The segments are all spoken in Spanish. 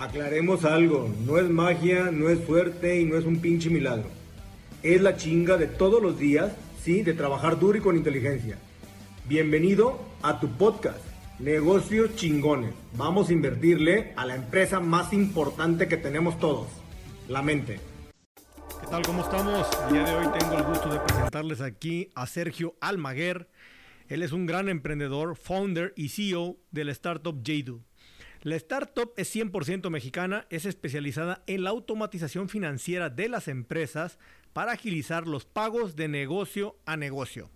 Aclaremos algo, no es magia, no es suerte y no es un pinche milagro. Es la chinga de todos los días, sí, de trabajar duro y con inteligencia. Bienvenido a tu podcast, Negocios Chingones. Vamos a invertirle a la empresa más importante que tenemos todos, la mente. ¿Qué tal? ¿Cómo estamos? El día de hoy tengo el gusto de presentarles aquí a Sergio Almaguer. Él es un gran emprendedor, founder y CEO de la startup Jadu. La startup es 100% mexicana, es especializada en la automatización financiera de las empresas para agilizar los pagos de negocio a negocio.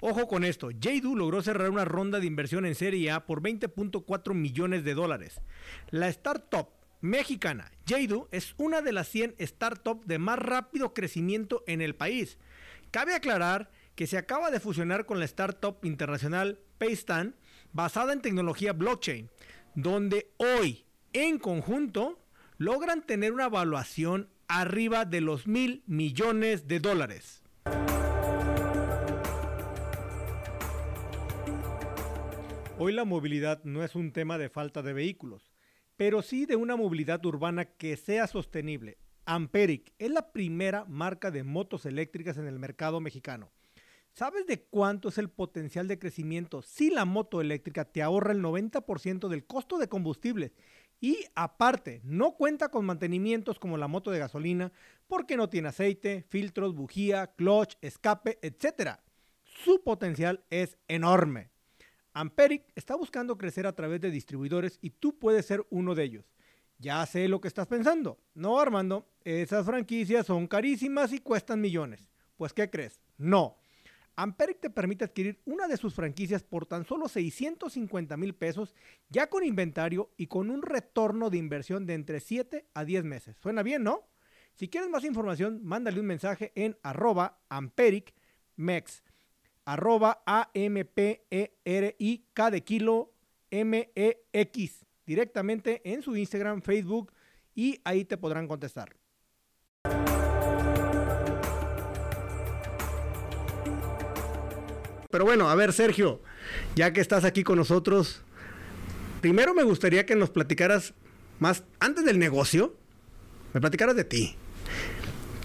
Ojo con esto, Jadu logró cerrar una ronda de inversión en Serie A por 20.4 millones de dólares. La startup mexicana Jadu es una de las 100 startups de más rápido crecimiento en el país. Cabe aclarar que se acaba de fusionar con la startup internacional Paystan basada en tecnología blockchain donde hoy en conjunto logran tener una evaluación arriba de los mil millones de dólares. Hoy la movilidad no es un tema de falta de vehículos, pero sí de una movilidad urbana que sea sostenible. Amperic es la primera marca de motos eléctricas en el mercado mexicano ¿Sabes de cuánto es el potencial de crecimiento si la moto eléctrica te ahorra el 90% del costo de combustible? Y aparte, no cuenta con mantenimientos como la moto de gasolina porque no tiene aceite, filtros, bujía, clutch, escape, etc. Su potencial es enorme. Amperic está buscando crecer a través de distribuidores y tú puedes ser uno de ellos. Ya sé lo que estás pensando. No, Armando, esas franquicias son carísimas y cuestan millones. Pues, ¿qué crees? No. Amperic te permite adquirir una de sus franquicias por tan solo 650 mil pesos, ya con inventario y con un retorno de inversión de entre 7 a 10 meses. Suena bien, ¿no? Si quieres más información, mándale un mensaje en arroba ampericmex, arroba A-M-P-E-R-I-K de kilo M-E-X, directamente en su Instagram, Facebook y ahí te podrán contestar. Pero bueno, a ver, Sergio, ya que estás aquí con nosotros, primero me gustaría que nos platicaras más, antes del negocio, me platicaras de ti.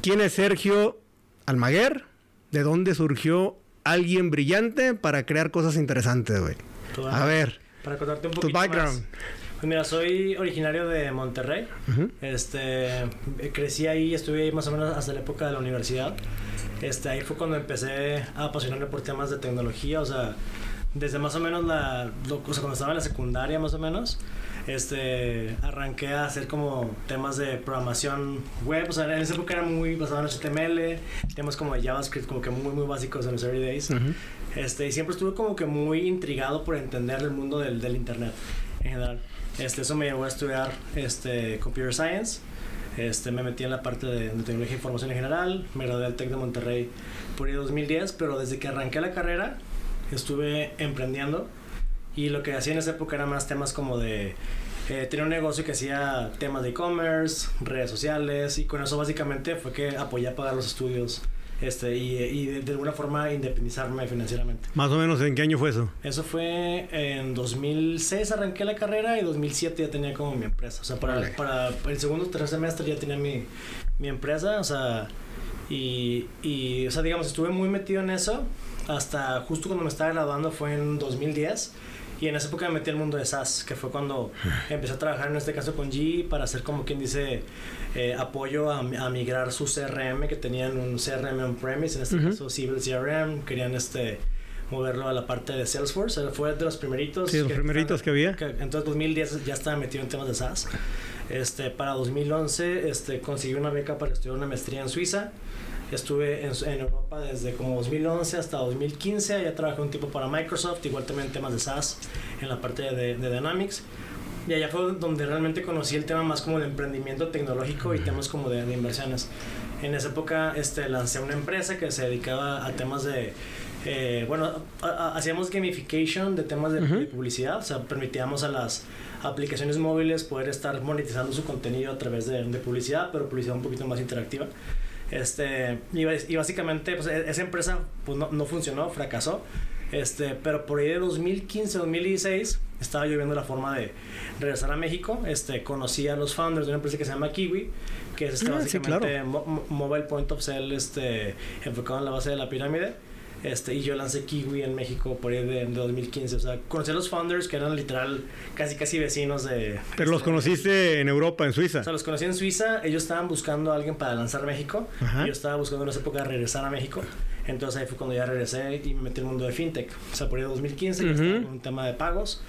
¿Quién es Sergio Almaguer? ¿De dónde surgió alguien brillante para crear cosas interesantes, güey? A ver. Para contarte un poquito tu background. Pues mira, soy originario de Monterrey. Este, crecí ahí, estuve ahí más o menos hasta la época de la universidad. Este, ahí fue cuando empecé a apasionarme por temas de tecnología, o sea, desde más o menos la, o sea, cuando estaba en la secundaria más o menos, este, arranqué a hacer como temas de programación web, o sea, en esa época era muy basado en HTML, temas como de JavaScript, como que muy, muy básicos en los early days, este, y siempre estuve como que muy intrigado por entender el mundo del, del internet en general. Este, eso me llevó a estudiar este, Computer Science, este, me metí en la parte de, tecnología e información en general, me gradué del TEC de Monterrey por el 2010, pero desde que arranqué la carrera estuve emprendiendo y lo que hacía en esa época era más temas como de... Eh, tenía un negocio que hacía temas de e-commerce, redes sociales y con eso básicamente fue que apoyé a pagar los estudios este, y, de, alguna forma independizarme financieramente. Más o menos, ¿en qué año fue eso? Eso fue en 2006 arranqué la carrera y 2007 ya tenía como mi empresa. O sea, para, para el segundo o tercer semestre ya tenía mi, mi empresa, o sea, y, y, o sea, digamos, estuve muy metido en eso hasta justo cuando me estaba graduando fue en 2010 y en esa época me metí al mundo de SaaS, que fue cuando empecé a trabajar en este caso con G para hacer como quien dice eh, apoyo a, migrar su CRM, que tenían un CRM on-premise, en este caso Civil CRM, querían este moverlo a la parte de Salesforce, fue de los primeritos. Sí, los primeritos que había. entonces 2010 ya estaba metido en temas de SaaS. Este, para 2011 este, conseguí una beca para estudiar una maestría en Suiza. Estuve en, en, Europa desde como 2011 hasta 2015. Allá trabajé un tiempo para Microsoft, igual también en temas de SaaS, en la parte de, de Dynamics. Y allá fue donde realmente conocí el tema más como de emprendimiento tecnológico y temas como de, de inversiones. En esa época este, lancé una empresa que se dedicaba a temas de eh, bueno, hacíamos gamification de temas de, publicidad, o sea, permitíamos a las aplicaciones móviles poder estar monetizando su contenido a través de, de publicidad, pero publicidad un poquito más interactiva. Este, y, básicamente, pues, e, esa empresa pues, no, no, funcionó, fracasó. Este, pero por ahí de 2015, 2016, estaba yo viendo la forma de regresar a México. Este, conocí a los founders de una empresa que se llama Kiwi, que es este, Ah, sí, básicamente claro. mobile point of sale este, enfocado en la base de la pirámide. Este, y yo lancé Kiwi en México por ahí de, de 2015. O sea, conocí a los founders que eran literal casi casi vecinos de... Pero los este, conociste en Europa, en Suiza. o sea, los conocí en Suiza, ellos estaban buscando a alguien para lanzar México. Ajá. y Yo estaba buscando en esa época regresar a México. Entonces ahí fue cuando ya regresé y me metí en el mundo de fintech. O sea, por ahí 2015 ya Ujú. estaba con un tema de pagos.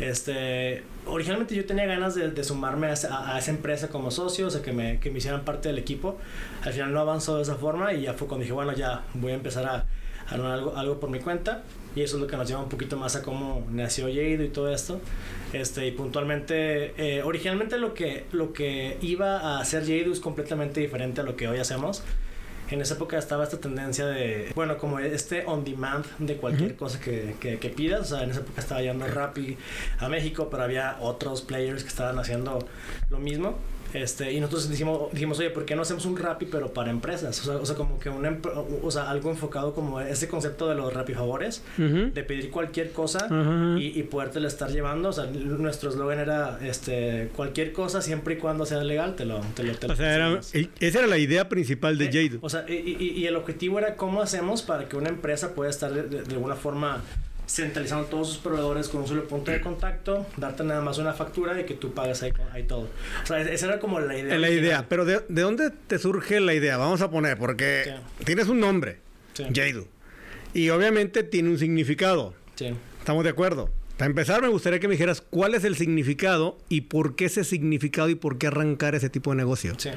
Este, originalmente yo tenía ganas de, de sumarme a, esa- a esa empresa como socio, o sea, que me, que me hicieran parte del equipo. Al final no avanzó de esa forma y ya fue cuando dije, bueno, ya voy a empezar a, armar algo, algo por mi cuenta. Y eso es lo que nos lleva un poquito más a cómo nació Jade y todo esto. Este, y puntualmente, eh, originalmente lo que, lo que iba a hacer Jade es completamente diferente a lo que hoy hacemos. En esa época estaba esta tendencia de, bueno, como este on demand de cualquier Ujú. cosa que, que, que pidas. O sea, en esa época estaba llegando Rappi a México, pero había otros players que estaban haciendo lo mismo. Este, y nosotros dijimos, dijimos, oye, ¿por qué no hacemos un Rappi pero para empresas? O sea, o sea como que empre- o sea, algo enfocado como ese concepto de los Rappi favores, Ujú. de pedir cualquier cosa Ajá. y, y podértela estar llevando. O sea, nuestro eslogan era este, cualquier cosa siempre y cuando sea legal, te lo, te lo, te lo O sea, era- y- esa era la idea principal de Eh, Jade. O sea, y, y- y el objetivo era cómo hacemos para que una empresa pueda estar de, de- de alguna forma centralizando todos sus proveedores con un solo punto de contacto, darte nada más una factura y que tú pagas ahí, ahí todo. O sea, esa era como la idea. la original. idea. Pero de, ¿de dónde te surge la idea? Vamos a poner, porque Sí. tienes un nombre, Sí. Y obviamente tiene un significado. Sí. ¿Estamos de acuerdo? Para empezar, me gustaría que me dijeras cuál es el significado y por qué ese significado y por qué arrancar ese tipo de negocio. Sí.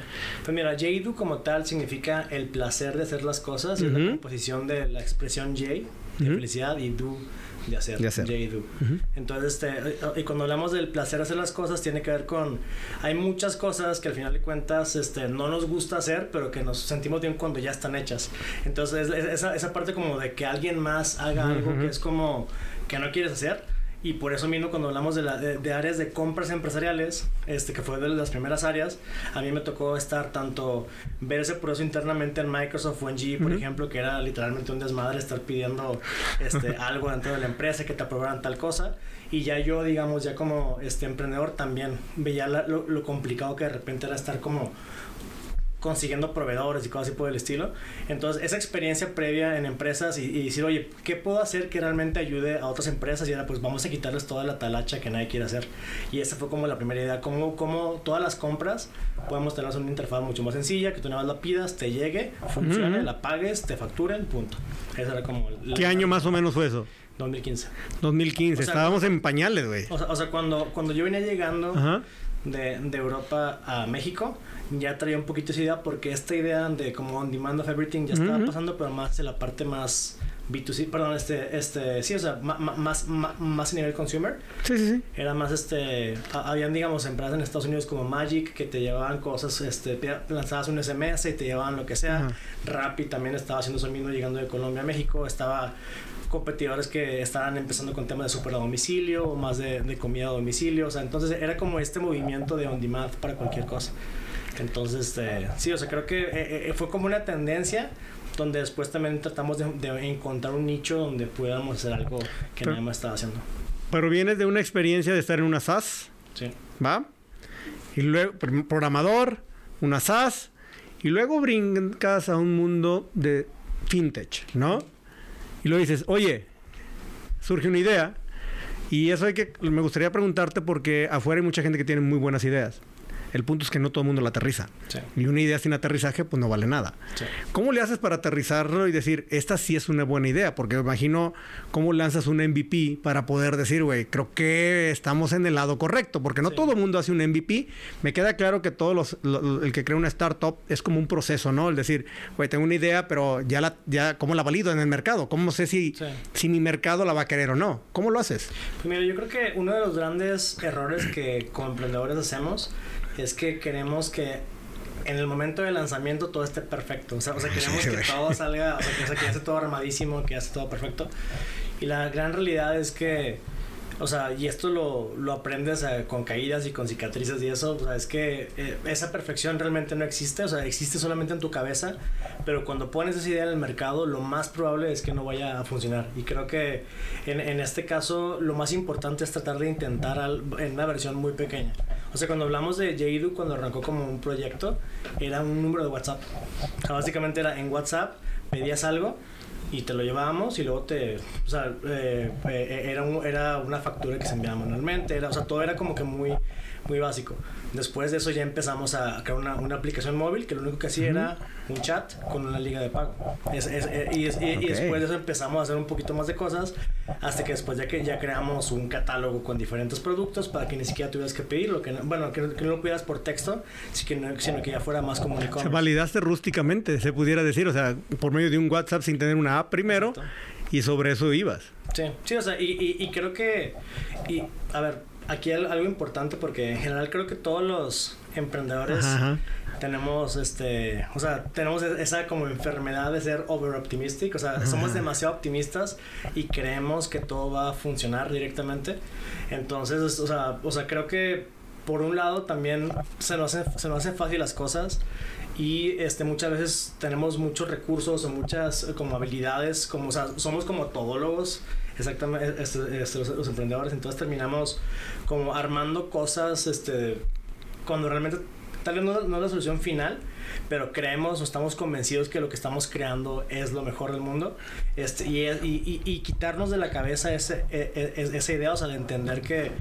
Pues mira, Jadu como tal significa el placer de hacer las cosas. y Es la composición de la expresión J, de Ujú. felicidad, y Do, de hacer. De hacer. Entonces, este, y cuando hablamos del placer de hacer las cosas, tiene que ver con... Hay muchas cosas que al final de cuentas este, no nos gusta hacer, pero que nos sentimos bien cuando ya están hechas. Entonces, es- es- esa, esa parte como de que alguien más haga algo que es como que no quieres hacer. Y por eso mismo cuando hablamos de, la- de- de áreas de compras empresariales, este, que fue de las primeras áreas, a mí me tocó estar tanto ver ese proceso internamente en Microsoft o en GE, por Ujú. ejemplo, que era literalmente un desmadre estar pidiendo este, algo dentro de la empresa, que te aprobaran tal cosa. Y ya yo, digamos, ya como este emprendedor también veía la- lo, lo complicado que de repente era estar como consiguiendo proveedores y cosas así por el estilo. Entonces, esa experiencia previa en empresas y, y decir, oye, ¿qué puedo hacer que realmente ayude a otras empresas? Y era, pues vamos a quitarles toda la talacha que nadie quiere hacer. Y esa fue como la primera idea, cómo, cómo todas las compras podemos tener una interfaz mucho más sencilla, que tú nada más la pidas, te llegue, funcione, la pagues, te facturen, punto. Esa era como... la- ¿Qué año más o menos fue eso? 2015. 2015. O sea, Estábamos en pañales, güey. O sea, o sea, cuando, cuando yo venía llegando Ajá. de, de Europa a México, ya traía un poquito esa idea porque esta idea de como on demand of everything ya estaba Ujú. pasando, pero más en la parte más B2C, perdón, este, este, sí, o sea, ma- ma- más, ma- más a nivel consumer. Sí, sí, sí. Era más, este, ha- habían, digamos, empresas en Estados Unidos como Magic que te llevaban cosas, este, lanzabas un SMS y te llevaban lo que sea. Ajá. Rappi también estaba haciendo eso mismo llegando de Colombia a México. Estaba competidores que estaban empezando con temas de super a domicilio o más de, de comida a domicilio. O sea, entonces era como este movimiento de on demand para cualquier cosa. Entonces, este, sí, o sea, creo que eh, eh, fue como una tendencia donde después también tratamos de, de encontrar un nicho donde pudiéramos hacer algo que Pero- nadie más estaba haciendo. Pero vienes de una experiencia de estar en una SAS, Sí. ¿va? Y luego, pr- programador, una SAS, y luego brincas a un mundo de fintech, ¿no? Y luego dices, oye, surge una idea, y eso hay que, me gustaría preguntarte porque afuera hay mucha gente que tiene muy buenas ideas. El punto es que no todo el mundo la aterriza. Sí. Y una idea sin aterrizaje, pues no vale nada. Sí. ¿Cómo le haces para aterrizarlo y decir, esta sí es una buena idea? Porque me imagino cómo lanzas un MVP para poder decir, güey, creo que estamos en el lado correcto, porque no Sí. todo el mundo hace un MVP. Me queda claro que todos los, lo- el que crea una startup es como un proceso, ¿no? El decir, güey, tengo una idea, pero ya la, ya, ¿cómo la valido en el mercado? ¿Cómo sé si, si mi mercado la va a querer o no? ¿Cómo lo haces? Pues mira, yo creo que uno de los grandes errores que como emprendedores hacemos es que queremos que en el momento del lanzamiento todo esté perfecto. O sea, o sea queremos Sí, que güey. todo salga, o sea, que, o sea, que ya esté todo armadísimo, que ya esté todo perfecto. Y la gran realidad es que o sea, y esto lo, lo aprendes eh, con caídas y con cicatrices y eso, o sea, es que eh, esa perfección realmente no existe, o sea, existe solamente en tu cabeza, pero cuando pones esa idea en el mercado, lo más probable es que no vaya a funcionar. Y creo que en, en este caso, lo más importante es tratar de intentar en una versión muy pequeña. O sea, cuando hablamos de Jaidu, cuando arrancó como un proyecto, era un número de WhatsApp. O sea, básicamente era en WhatsApp, pedías algo y te lo llevábamos y luego te, o sea, eh, eh, era, era una factura que se enviaba manualmente, era, o sea, todo era como que muy, muy básico. Después de eso ya empezamos a crear una, una aplicación móvil que lo único que hacía era un chat con una liga de pago. Eh, y, después de eso empezamos a hacer un poquito más de cosas hasta que después ya que ya creamos un catálogo con diferentes productos para que ni siquiera tuvieras que pedirlo, que bueno, que, no lo pidieras por texto, sino que ya fuera más comunicado. Se validaste rústicamente, se pudiera decir, o sea, por medio de un WhatsApp sin tener una app primero y sobre eso ibas. Sí, sí, o sea, y, y creo que, y, a ver, aquí algo importante porque en general creo que todos los emprendedores tenemos este, o sea, tenemos e-, esa como enfermedad de ser over optimistic, o sea, somos demasiado optimistas y creemos que todo va a funcionar directamente. Entonces, o sea, o sea, creo que por un lado también se nos, hace, se nos hacen fácil las cosas y este muchas veces tenemos muchos recursos o muchas como habilidades como o sea, somos como todólogos exactamente este, este, los, emprendedores entonces terminamos como armando cosas este cuando realmente tal vez no, no, es la solución final, pero creemos o estamos convencidos que lo que estamos creando es lo mejor del mundo. Este, y, y, y, quitarnos de la cabeza ese, e, e, esa idea, o sea, de entender que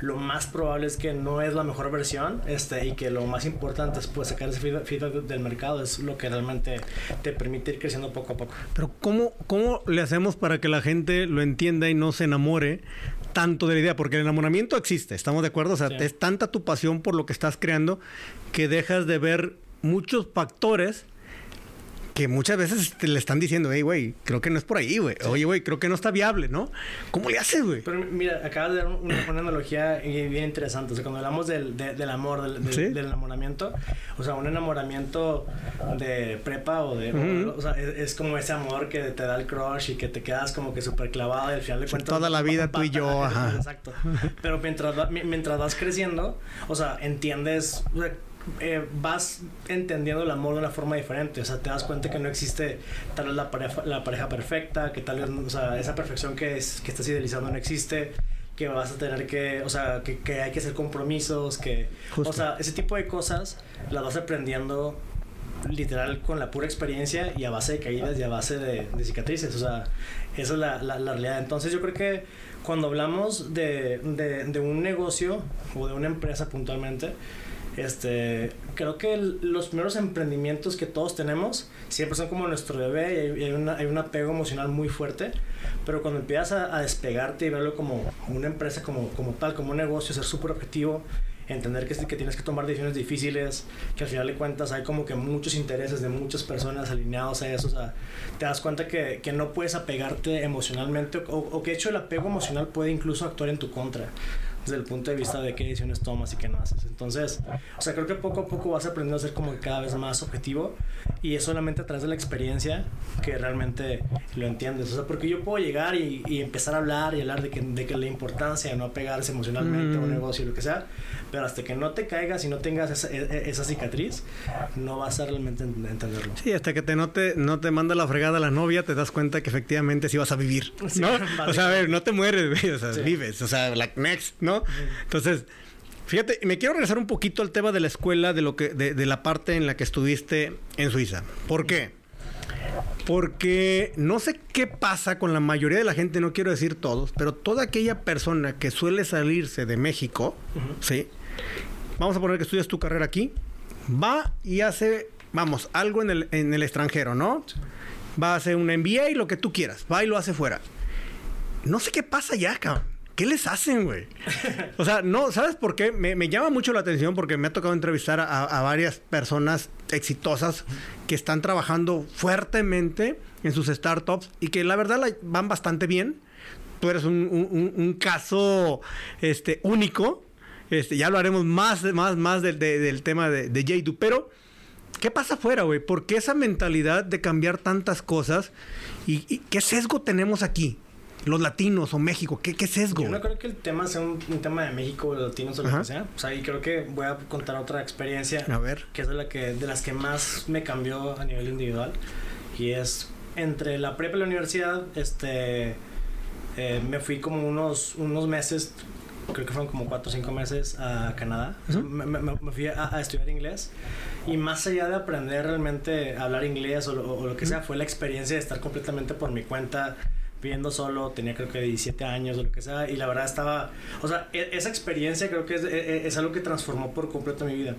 lo más probable es que no es la mejor versión este, y que lo más importante es pues, sacar ese feedback del mercado, es lo que realmente te permite ir creciendo poco a poco. Pero ¿cómo, cómo le hacemos para que la gente lo entienda y no se enamore tanto de la idea, porque el enamoramiento existe, ¿estamos de acuerdo? O sea, es tanta tu pasión por lo que estás creando que dejas de ver muchos factores que muchas veces te le están diciendo, hey, güey, creo que no es por ahí, güey. Oye, güey, creo que no está viable, ¿no? ¿Cómo le haces, güey? Pero mira, acabas de dar una, analogía bien interesante. O sea, cuando hablamos del, del amor, del, del, enamoramiento, o sea, un enamoramiento de prepa o de... o, sea, es, como ese amor que te da el crush y que te quedas como que súper clavado y al final de cuentas... Toda la vida tú y yo, ajá. Exacto. Pero mientras, mientras vas creciendo, o sea, entiendes... Eh, vas entendiendo el amor de una forma diferente. O sea, te das cuenta que no existe tal vez la pareja, la pareja perfecta, que tal vez, o sea, esa perfección que, es, que estás idealizando no existe, que vas a tener que, o sea, que, que hay que hacer compromisos, que, o sea, ese tipo de cosas las vas aprendiendo literal con la pura experiencia y a base de caídas y a base de, cicatrices. O sea, esa es la, la, la, realidad. Entonces yo creo que cuando hablamos de, de, de un negocio o de una empresa puntualmente, este, creo que los primeros emprendimientos que todos tenemos siempre son como nuestro bebé y hay, una, hay un apego emocional muy fuerte, pero cuando empiezas a, despegarte y verlo como una empresa como, como tal, como un negocio, ser súper objetivo, entender que, que tienes que tomar decisiones difíciles, que al final de cuentas hay como que muchos intereses de muchas personas alineados a eso, o sea, te das cuenta que, que no puedes apegarte emocionalmente o, o que de hecho el apego emocional puede incluso actuar en tu contra desde el punto de vista de qué decisiones tomas y qué no haces. Entonces, o sea, creo que poco a poco vas aprendiendo a ser como cada vez más objetivo y es solamente a través de la experiencia que realmente lo entiendes. O sea, porque yo puedo llegar y, y empezar a hablar y hablar de que, de que la importancia de no apegarse emocionalmente a un mm. negocio y lo que sea, pero hasta que no te caigas y no tengas esa, e, e, esa cicatriz, no vas a realmente entenderlo. Sí, hasta que te no te, no te manda la fregada la novia, te das cuenta que efectivamente sí vas a vivir, ¿no? o sea, a ver, no te mueres, o sea, vives, o sea, like next, ¿no? Entonces, fíjate, me quiero regresar un poquito al tema de la escuela, de lo que, de, de la parte en la que estuviste en Suiza. ¿Por qué? Porque no sé qué pasa con la mayoría de la gente, no quiero decir todos, pero toda aquella persona que suele salirse de México, ¿sí? vamos a poner que estudias tu carrera aquí, va y hace, vamos, algo en el, en el extranjero, ¿no? Va a hacer un MBA y lo que tú quieras, va y lo hace fuera. No sé qué pasa ya, cabrón. ¿Qué les hacen, güey? O sea, no, ¿sabes por qué? Me, me, llama mucho la atención porque me ha tocado entrevistar a, a, varias personas exitosas que están trabajando fuertemente en sus startups y que la verdad la, van bastante bien. Tú eres un, un, un caso este, único este, ya hablaremos más, más, más del, del tema de, de Pero, ¿qué pasa afuera, güey? ¿Por qué esa mentalidad de cambiar tantas cosas? ¿Y, qué sesgo tenemos aquí? Los latinos o México? ¿Qué, qué sesgo? Yo no creo que el tema sea un, tema de México o latinos o lo que sea. O sea, y creo que voy a contar otra experiencia. A ver. Que es de, la que, de las que más me cambió a nivel individual. Y es entre la prepa y la universidad, este, eh, me fui como unos, unos meses, creo que fueron como cuatro o cinco meses a Canadá. me, fui a, estudiar inglés. Y más allá de aprender realmente a hablar inglés o lo, que sea, fue la experiencia de estar completamente por mi cuenta viviendo solo, tenía creo que 17 años o lo que sea, y la verdad estaba, o sea, e, esa experiencia creo que es, e, e, es, algo que transformó por completo mi vida.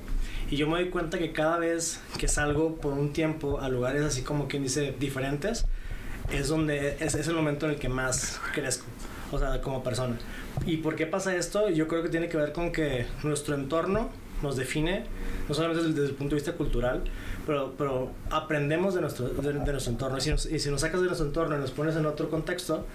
Y yo me doy cuenta que cada vez que salgo por un tiempo a lugares así como quien dice diferentes, es donde es, es el momento en el que más crezco, o sea, como persona. ¿Y por qué pasa esto? Yo creo que tiene que ver con que nuestro entorno nos define, no solamente desde, el punto de vista cultural, pero, pero aprendemos de nuestro, de, nuestro entorno. Y si, nos, y si, nos, sacas de nuestro entorno y nos pones en otro contexto,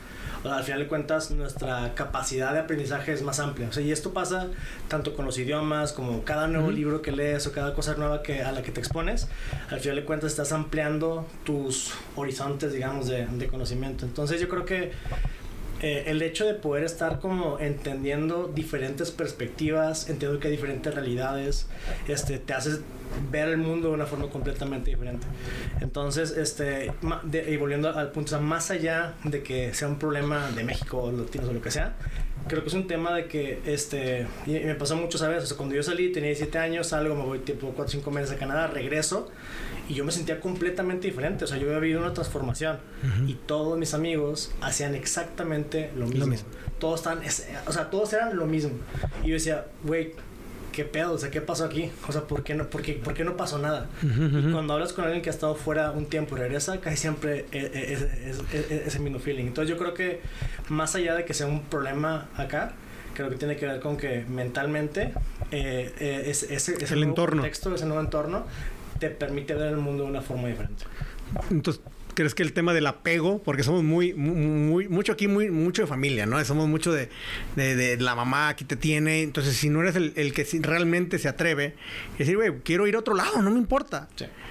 al final de cuentas nuestra capacidad de aprendizaje es más amplia. O sea, y esto pasa tanto con los idiomas, como cada nuevo libro que lees o cada cosa nueva que, a la que te expones, al final de cuentas estás ampliando tus horizontes, digamos, de, de conocimiento. Entonces yo creo que eh, el hecho de poder estar como entendiendo diferentes perspectivas, entiendo que hay diferentes realidades, este, te hace ver el mundo de una forma completamente diferente. Entonces, este, y volviendo al punto, más allá de que sea un problema de México o latinos o lo que sea, creo que es un tema de que, este, y me pasó mucho, ¿sabes? O sea, cuando yo salí, tenía 17 años, salgo, me voy tipo 4 o 5 meses a Canadá, regreso y yo me sentía completamente diferente. O sea, yo había vivido una transformación y todos mis amigos hacían exactamente lo mismo. Todos estaban, o sea, todos eran lo mismo. Y yo decía, güey, ¿qué pedo? O sea, ¿qué pasó aquí? O sea, ¿por qué no, por qué, por qué no pasó nada? Y cuando hablas con alguien que ha estado fuera un tiempo y regresa, casi siempre es, es, ese mismo feeling. Entonces yo creo que más allá de que sea un problema acá, creo que tiene que ver con que mentalmente eh, eh, ese, ese, el entorno. contexto, ese nuevo entorno, te permite ver el mundo de una forma diferente. Entonces, ¿crees que el tema del apego, porque somos muy, muy, mucho aquí, muy, mucho de familia, ¿no? Somos mucho de, de, la mamá aquí te tiene. Entonces, si no eres el, el que realmente se atreve, decir, güey, quiero ir a otro lado, no me importa.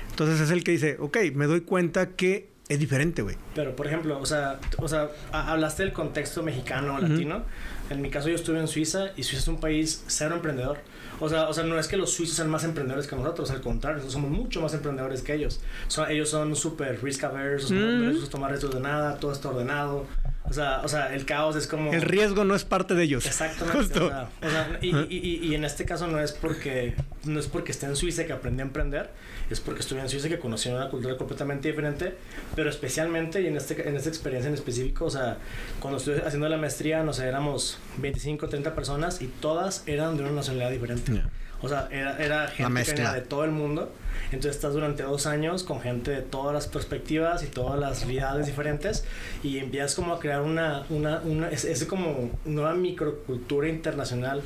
Entonces es el que dice, ok, me doy cuenta que es diferente, güey. Pero, por ejemplo, o sea, o sea, hablaste del contexto mexicano o latino. En mi caso, yo estuve en Suiza y Suiza es un país cero emprendedor. O sea, o sea, no es que los suizos sean más emprendedores que nosotros, al contrario, nosotros somos mucho más emprendedores que ellos. Son, ellos son súper risk averse, no les tomar riesgos de nada, todo está ordenado. O sea, o sea, el caos es como... El riesgo no es parte de ellos. Exactamente. Justo. O sea, y, y, y, en este caso no es porque no es porque esté en Suiza que aprendí a emprender, es porque estuve en Suiza que conocí una cultura completamente diferente, pero especialmente y en, este, en esta experiencia en específico, o sea, cuando estuve haciendo la maestría, no sé, éramos 25, 30 personas y todas eran de una nacionalidad diferente. O sea, era, era gente de todo el mundo. Entonces estás durante dos años con gente de todas las perspectivas y todas las realidades diferentes y empiezas como a crear una, una, una es, es como una microcultura internacional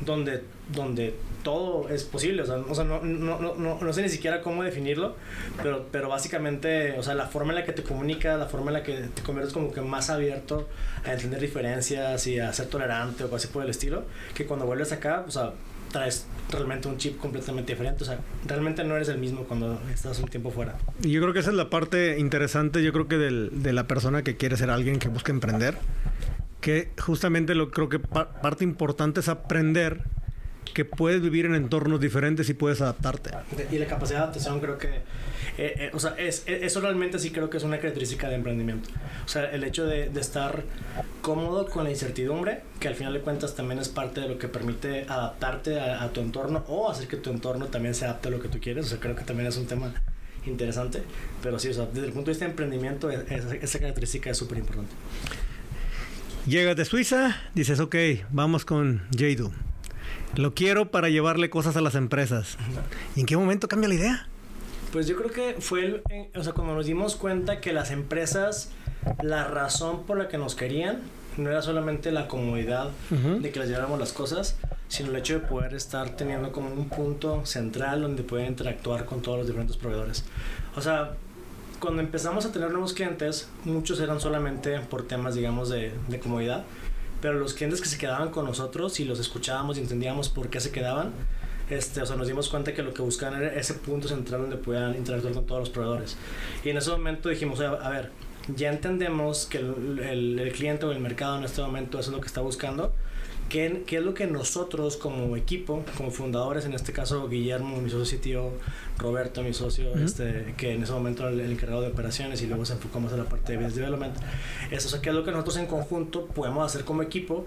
donde, donde todo es posible. O sea, o sea no, no, no, no, sé ni siquiera cómo definirlo, pero, pero básicamente, o sea, la forma en la que te comunicas, la forma en la que te conviertes como que más abierto a entender diferencias y a ser tolerante o así por el estilo, que cuando vuelves acá, o sea, traes realmente un chip completamente diferente. O sea, realmente no eres el mismo cuando estás un tiempo fuera. Y yo creo que esa es la parte interesante, yo creo que del, de la persona que quiere ser alguien que busca emprender. Que justamente lo creo que parte importante es aprender que puedes vivir en entornos diferentes y puedes adaptarte. Y la capacidad de adaptación creo que, eh, eh, o sea, es, eso realmente sí creo que es una característica de emprendimiento. O sea, el hecho de, de, estar cómodo con la incertidumbre, que al final de cuentas también es parte de lo que permite adaptarte a, tu entorno o hacer que tu entorno también se adapte a lo que tú quieres. O sea, creo que también es un tema interesante. Pero sí, o sea, desde el punto de vista de emprendimiento, esa, esa característica es súper importante. Llegas de Suiza, dices, ok, vamos con Jadu. Lo quiero para llevarle cosas a las empresas. ¿Y en qué momento cambia la idea? Pues yo creo que fue, el, o sea, cuando nos dimos cuenta que las empresas, la razón por la que nos querían, no era solamente la comodidad de que les lleváramos las cosas, sino el hecho de poder estar teniendo como un punto central donde pueden interactuar con todos los diferentes proveedores. O sea, cuando empezamos a tener nuevos clientes, muchos eran solamente por temas, digamos, de, de comodidad pero los clientes que se quedaban con nosotros y los escuchábamos y entendíamos por qué se quedaban, este, o sea, nos dimos cuenta que lo que buscaban era ese punto central donde pudieran interactuar con todos los proveedores. Y en ese momento dijimos, a ver, ya entendemos que el, el, cliente o el mercado en este momento es lo que está buscando, ¿Qué, ¿Qué, es lo que nosotros como equipo, como fundadores, en este caso Guillermo, mi socio tío, Roberto, mi socio, este, que en ese momento era el, encargado de operaciones y luego se enfocamos en la parte de business development, eso, o sea, qué es lo que nosotros en conjunto podemos hacer como equipo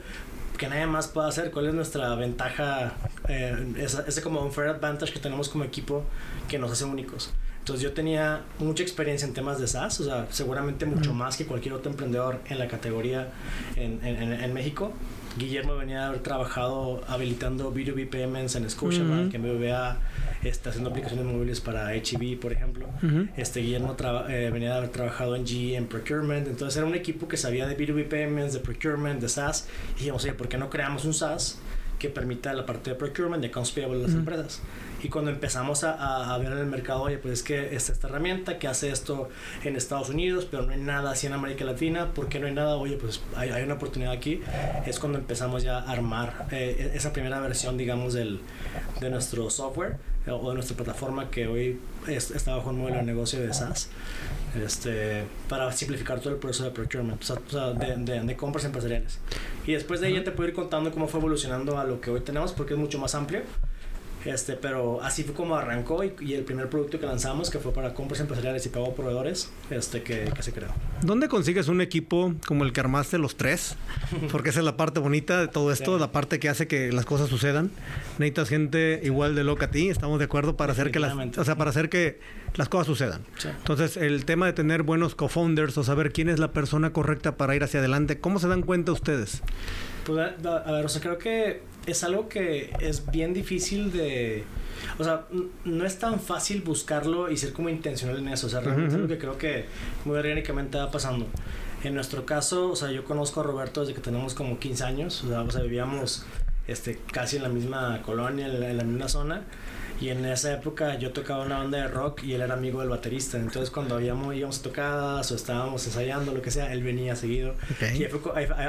que nadie más puede hacer, cuál es nuestra ventaja, eh, ese, ese como un fair advantage que tenemos como equipo que nos hace únicos. Entonces yo tenía mucha experiencia en temas de SaaS, o sea, seguramente mucho más que cualquier otro emprendedor en la categoría en, en, en México. Guillermo venía de haber trabajado habilitando B2B payments en Scotiabank, que en BBVA, está haciendo aplicaciones móviles para HEB, por ejemplo. Este Guillermo eh, venía de haber trabajado en GE en procurement, entonces era un equipo que sabía de B2B payments, de procurement, de SaaS. Y dijimos, oye, ¿por qué no creamos un SaaS que permita la parte de procurement, de accounts payable de las empresas? Y cuando empezamos a, a, ver en el mercado, oye, pues es que está esta herramienta que hace esto en Estados Unidos, pero no hay nada así en América Latina, ¿por qué no hay nada? Oye, pues hay, hay una oportunidad aquí. Es cuando empezamos ya a armar eh, esa primera versión, digamos, del, de nuestro software eh, o de nuestra plataforma que hoy está bajo un modelo de negocio de SaaS este, para simplificar todo el proceso de procurement, o sea, de, de, de, compras empresariales. Y después de ahí ya te puedo ir contando cómo fue evolucionando a lo que hoy tenemos porque es mucho más amplio. Este, pero así fue como arrancó y, el primer producto que lanzamos, que fue para compras empresariales y pago proveedores, este, que, que, se creó. ¿Dónde consigues un equipo como el que armaste los tres? Porque esa es la parte bonita de todo esto, la parte que hace que las cosas sucedan. Necesitas gente igual de loca a ti, estamos de acuerdo, para hacer que las, o sea, para hacer que las cosas sucedan. Sí. Entonces, el tema de tener buenos co-founders o saber quién es la persona correcta para ir hacia adelante, ¿cómo se dan cuenta ustedes? Pues, a, a ver, o sea, creo que es algo que es bien difícil de... O sea, no es tan fácil buscarlo y ser como intencional en eso. O sea, realmente uh -huh. es lo que creo que muy orgánicamente va pasando. En nuestro caso, o sea, yo conozco a Roberto desde que tenemos como 15 años. O sea, o sea vivíamos este, casi en la misma colonia, en la, en la misma zona. Y en esa época yo tocaba una banda de rock y él era amigo del baterista. Entonces cuando íbamos, íbamos a tocadas o estábamos ensayando, lo que sea, él venía seguido. Okay. Y fue,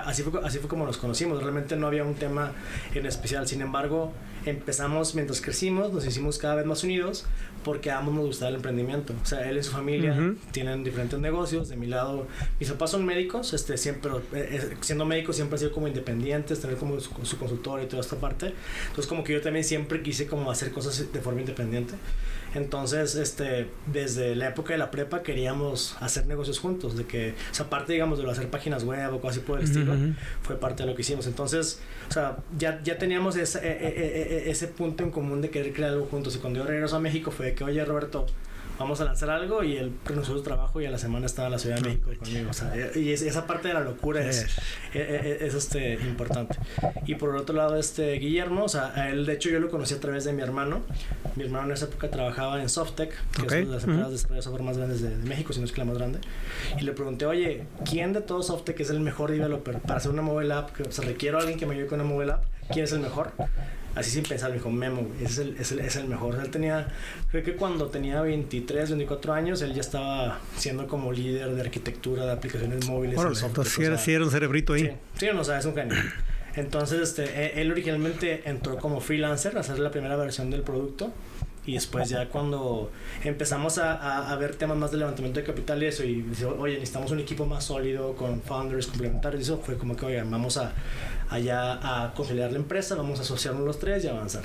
así, fue, así fue como nos conocimos. Realmente no había un tema en especial. Sin embargo, empezamos, mientras crecimos, nos hicimos cada vez más unidos porque a ambos nos gustaba el emprendimiento. O sea, él y su familia uh -huh. tienen diferentes negocios. De mi lado, mis papás son médicos, este, siempre, eh, siendo médicos siempre han sido como independientes, tener como su, su consultorio y toda esta parte. Entonces como que yo también siempre quise como hacer cosas de forma independiente. Entonces, este, desde la época de la prepa queríamos hacer negocios juntos, de que, o sea, parte, digamos, de lo hacer páginas web o cosas así por el uh -huh. estilo, fue parte de lo que hicimos. Entonces, o sea, ya, ya teníamos ese, eh, eh, ese punto en común de querer crear algo juntos. Y cuando yo regreso a México fue de que, oye, Roberto, vamos a lanzar algo y él renunció su trabajo y a la semana estaba en la Ciudad de México conmigo. O sea, y esa parte de la locura es, es, es, este, importante. Y por el otro lado, este Guillermo, o sea, a él de hecho yo lo conocí a través de mi hermano. Mi hermano en esa época trabajaba en Softec, que okay. es una de las empresas de desarrollo de software más grandes de, de, México, si no es que la más grande. Y le pregunté, oye, ¿quién de todos Softec es el mejor developer para hacer una mobile app? Que, o sea, requiero a alguien que me ayude con una mobile app. ¿Quién es el mejor? Así sin pensar, me dijo, Memo, ese es el, es el, es el mejor. Él tenía, creo que cuando tenía 23, 24 años, él ya estaba siendo como líder de arquitectura de aplicaciones móviles. Órale, entonces sí era, sí era, un cerebrito ahí. Sí, sí no, o sea, es un genio. Entonces, este, él originalmente entró como freelancer a hacer la primera versión del producto. Y después ya cuando empezamos a, a, a, ver temas más de levantamiento de capital y eso, y dice, oye, necesitamos un equipo más sólido con founders complementarios, y eso fue como que, oye, vamos a, allá a conciliar la empresa, vamos a asociarnos los tres y avanzar.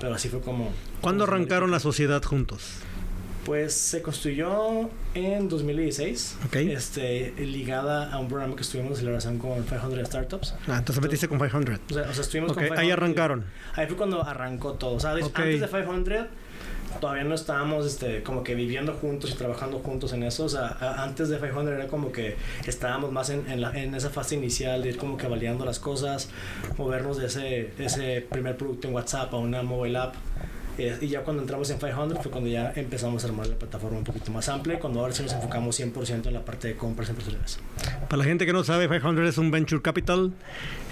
Pero así fue como... ¿Cuándo arrancaron la sociedad juntos? Pues se construyó en 2016, okay. este, ligada a un programa que estuvimos de celebración con 500 Startups. Ah, entonces metiste con 500. O sea, o sea estuvimos okay. con 500. Ahí arrancaron. Ahí fue cuando arrancó todo. O sea, okay. antes de 500 todavía no estábamos este, como que viviendo juntos y trabajando juntos en eso. O sea, antes de 500 era como que estábamos más en, en, la, en esa fase inicial de ir como que validando las cosas, movernos de ese, ese primer producto en WhatsApp a una mobile app. Eh, y ya cuando entramos en 500 fue cuando ya empezamos a armar la plataforma un poquito más amplia y cuando ahora sí nos enfocamos 100% en la parte de compras empresariales. Para la gente que no sabe, 500 es un venture capital,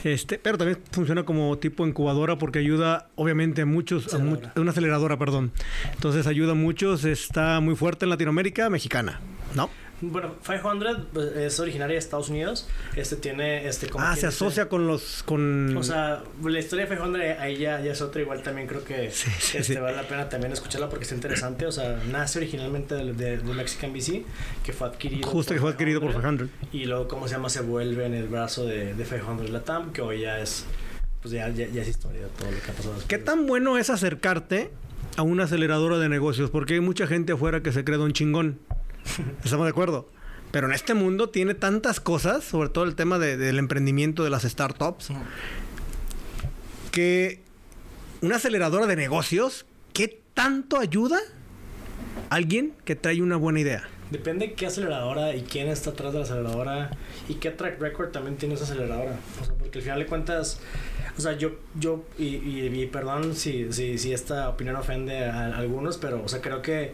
este, pero también funciona como tipo incubadora porque ayuda obviamente a muchos, a mu una aceleradora, perdón. Entonces ayuda a muchos, está muy fuerte en Latinoamérica, mexicana, ¿no? Bueno, 500 pues, es originaria de Estados Unidos. Este tiene, este, como Ah, se asocia con los, con... O sea, la historia de 500 ahí ya, ya es otra. Igual también creo que este, vale la pena también escucharla porque es interesante. O sea, nace originalmente de, de, Mexican BC, que fue adquirido Justo que fue adquirido por 500. Y luego, ¿cómo se llama? Se vuelve en el brazo de, de 500 Latam, que hoy ya es... Pues ya, ya, ya es historia de todo lo que ha pasado. ¿Qué tan bueno es acercarte a una aceleradora de negocios? Porque hay mucha gente afuera que se cree un chingón. ¿Estamos de acuerdo? Pero en este mundo tiene tantas cosas, sobre todo el tema del emprendimiento de las startups, que una aceleradora de negocios, ¿qué tanto ayuda a alguien que trae una buena idea? Depende qué aceleradora y quién está atrás de la aceleradora y qué track record también tiene esa aceleradora. O sea, porque al final de cuentas, o sea, yo, yo y, y, perdón si, si, si, esta opinión ofende a, algunos, pero, o sea, creo que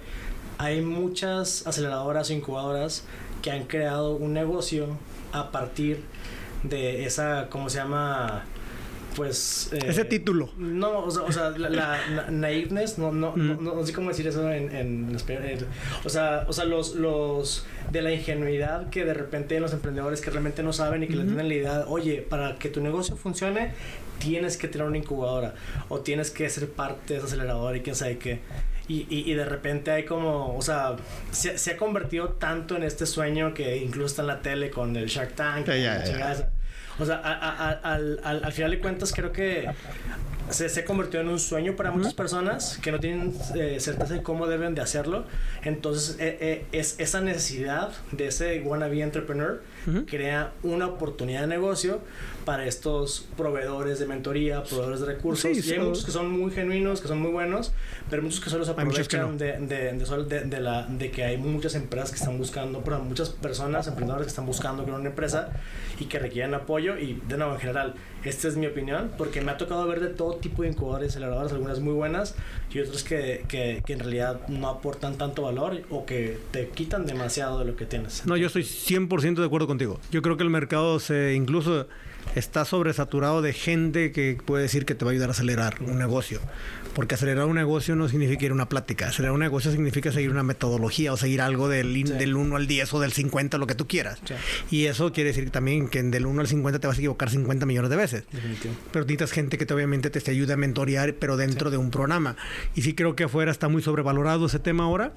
hay muchas aceleradoras o incubadoras que han creado un negocio a partir de esa, ¿cómo se llama? Pues... Eh, Ese título. No, o sea, la, la, naiveness, no, no, no, no, sé cómo decir eso en, en, español. O sea, o sea los, los de la ingenuidad que de repente los emprendedores que realmente no saben y que le tienen la idea, oye, para que tu negocio funcione, tienes que tener una incubadora o tienes que ser parte de esa aceleradora y quién sabe qué. Y, y, de repente hay como, o sea, se, se, ha convertido tanto en este sueño que incluso está en la tele con el Shark Tank. O sea, al, al, al, final de cuentas creo que se, se convirtió en un sueño para muchas personas que no tienen eh, certeza de cómo deben de hacerlo. Entonces, eh, eh, es esa necesidad de ese wannabe entrepreneur crea una oportunidad de negocio para estos proveedores de mentoría, proveedores de recursos. y hay muchos que son muy genuinos, que son muy buenos, pero muchos que solo se aprovechan de, de, de, de, la, de que hay muchas empresas que están buscando, pero muchas personas, emprendedores que están buscando crear una empresa y que requieren apoyo. Y de nuevo, en general, esta es mi opinión, porque me ha tocado ver de todo tipo de incubadores y algunas muy buenas y otras que, que, que, en realidad no aportan tanto valor o que te quitan demasiado de lo que tienes. No, yo estoy 100% de acuerdo contigo. Yo creo que el mercado se incluso está sobresaturado de gente que puede decir que te va a ayudar a acelerar un negocio. Porque acelerar un negocio no significa ir a una plática. Acelerar un negocio significa seguir una metodología o seguir algo del, del 1 al 10 o del 50, lo que tú quieras. Y eso quiere decir también que del 1 al 50 te vas a equivocar 50 millones de veces. Pero necesitas gente que te, obviamente te, ayude a mentorear, pero dentro de un programa. Y sí creo que afuera está muy sobrevalorado ese tema ahora.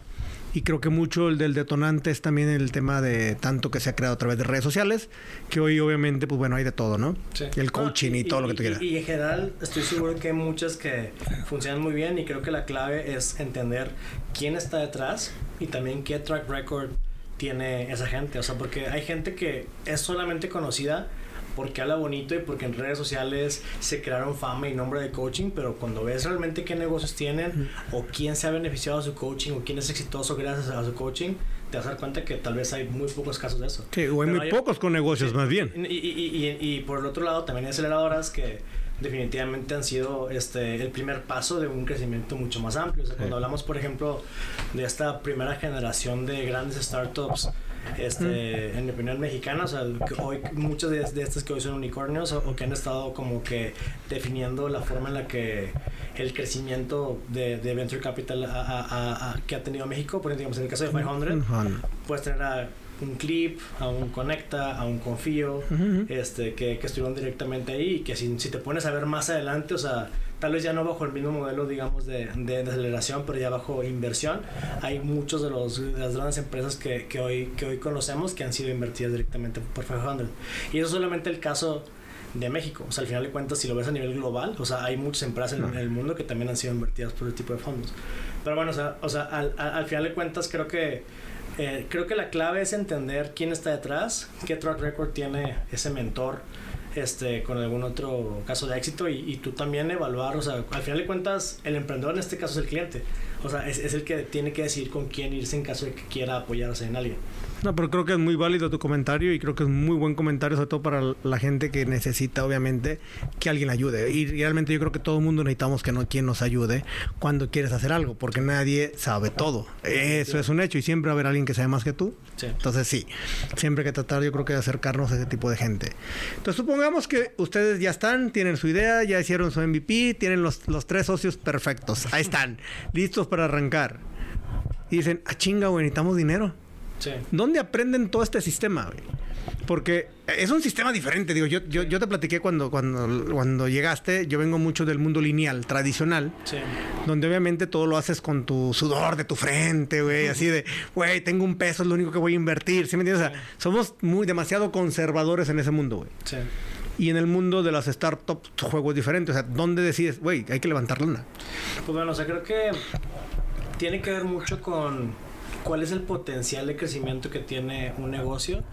Y creo que mucho el del detonante es también el tema de tanto que se ha creado a través de redes sociales, que hoy obviamente, pues bueno, hay de todo, ¿no? Sí. El coaching y, todo lo que tú quieras. Y, en general, estoy seguro que hay muchas que funcionan muy bien y creo que la clave es entender quién está detrás y también qué track record tiene esa gente. O sea, porque hay gente que es solamente conocida porque habla bonito y porque en redes sociales se crearon fama y nombre de coaching, pero cuando ves realmente qué negocios tienen o quién se ha beneficiado de su coaching o quién es exitoso gracias a su coaching, te vas a dar cuenta que tal vez hay muy pocos casos de eso. Sí, o hay muy pocos con negocios más bien. Y, y, y, y, por el otro lado también hay aceleradoras que definitivamente han sido este el primer paso de un crecimiento mucho más amplio. O sea, cuando hablamos, por ejemplo, de esta primera generación de grandes startups, este, en mi opinión mexicana, o sea, hoy muchas de, estas que hoy son unicornios o, que han estado como que definiendo la forma en la que el crecimiento de, de venture capital que ha tenido México, por ejemplo, en el caso de 500, puedes tener a un clip, a un conecta, a un confío, este, que, que, estuvieron directamente ahí y que si, si, te pones a ver más adelante, o sea, tal vez ya no bajo el mismo modelo, digamos, de, de, aceleración, pero ya bajo inversión, hay muchos de, los, las grandes empresas que, que, hoy, que hoy conocemos que han sido invertidas directamente por 500. Y eso es solamente el caso de México. O sea, al final de cuentas, si lo ves a nivel global, o sea, hay muchas empresas en, el mundo que también han sido invertidas por ese tipo de fondos. Pero bueno, o sea, o sea al, al final de cuentas creo que eh, creo que la clave es entender quién está detrás, qué track record tiene ese mentor este, con algún otro caso de éxito y, y, tú también evaluar, o sea, al final de cuentas, el emprendedor en este caso es el cliente, o sea, es, es el que tiene que decidir con quién irse en caso de que quiera apoyarse en alguien. No, pero creo que es muy válido tu comentario y creo que es muy buen comentario, sobre todo para la gente que necesita, obviamente, que alguien ayude. Y realmente yo creo que todo el mundo necesitamos que no quien nos ayude cuando quieres hacer algo, porque nadie sabe todo. Eso es un hecho y siempre va a haber alguien que sabe más que tú. Entonces sí, siempre hay que tratar yo creo que de acercarnos a ese tipo de gente. Entonces supongamos que ustedes ya están, tienen su idea, ya hicieron su MVP, tienen los, los tres socios perfectos. Ahí están, listos para arrancar. Y dicen, ah chinga, güey, necesitamos dinero Sí. ¿Dónde aprenden todo este sistema, güey? Porque es un sistema diferente, digo, yo, yo, yo, te platiqué cuando, cuando, cuando llegaste, yo vengo mucho del mundo lineal, tradicional, sí. donde obviamente todo lo haces con tu sudor de tu frente, güey, así de, güey, tengo un peso, es lo único que voy a invertir, ¿sí me entiendes? O sea, somos muy demasiado conservadores en ese mundo, güey. Sí. Y en el mundo de las startups, tu juego es diferente, o sea, ¿dónde decides, güey, hay que levantar luna? Pues bueno, o sea, creo que tiene que ver mucho con cuál es el potencial de crecimiento que tiene un negocio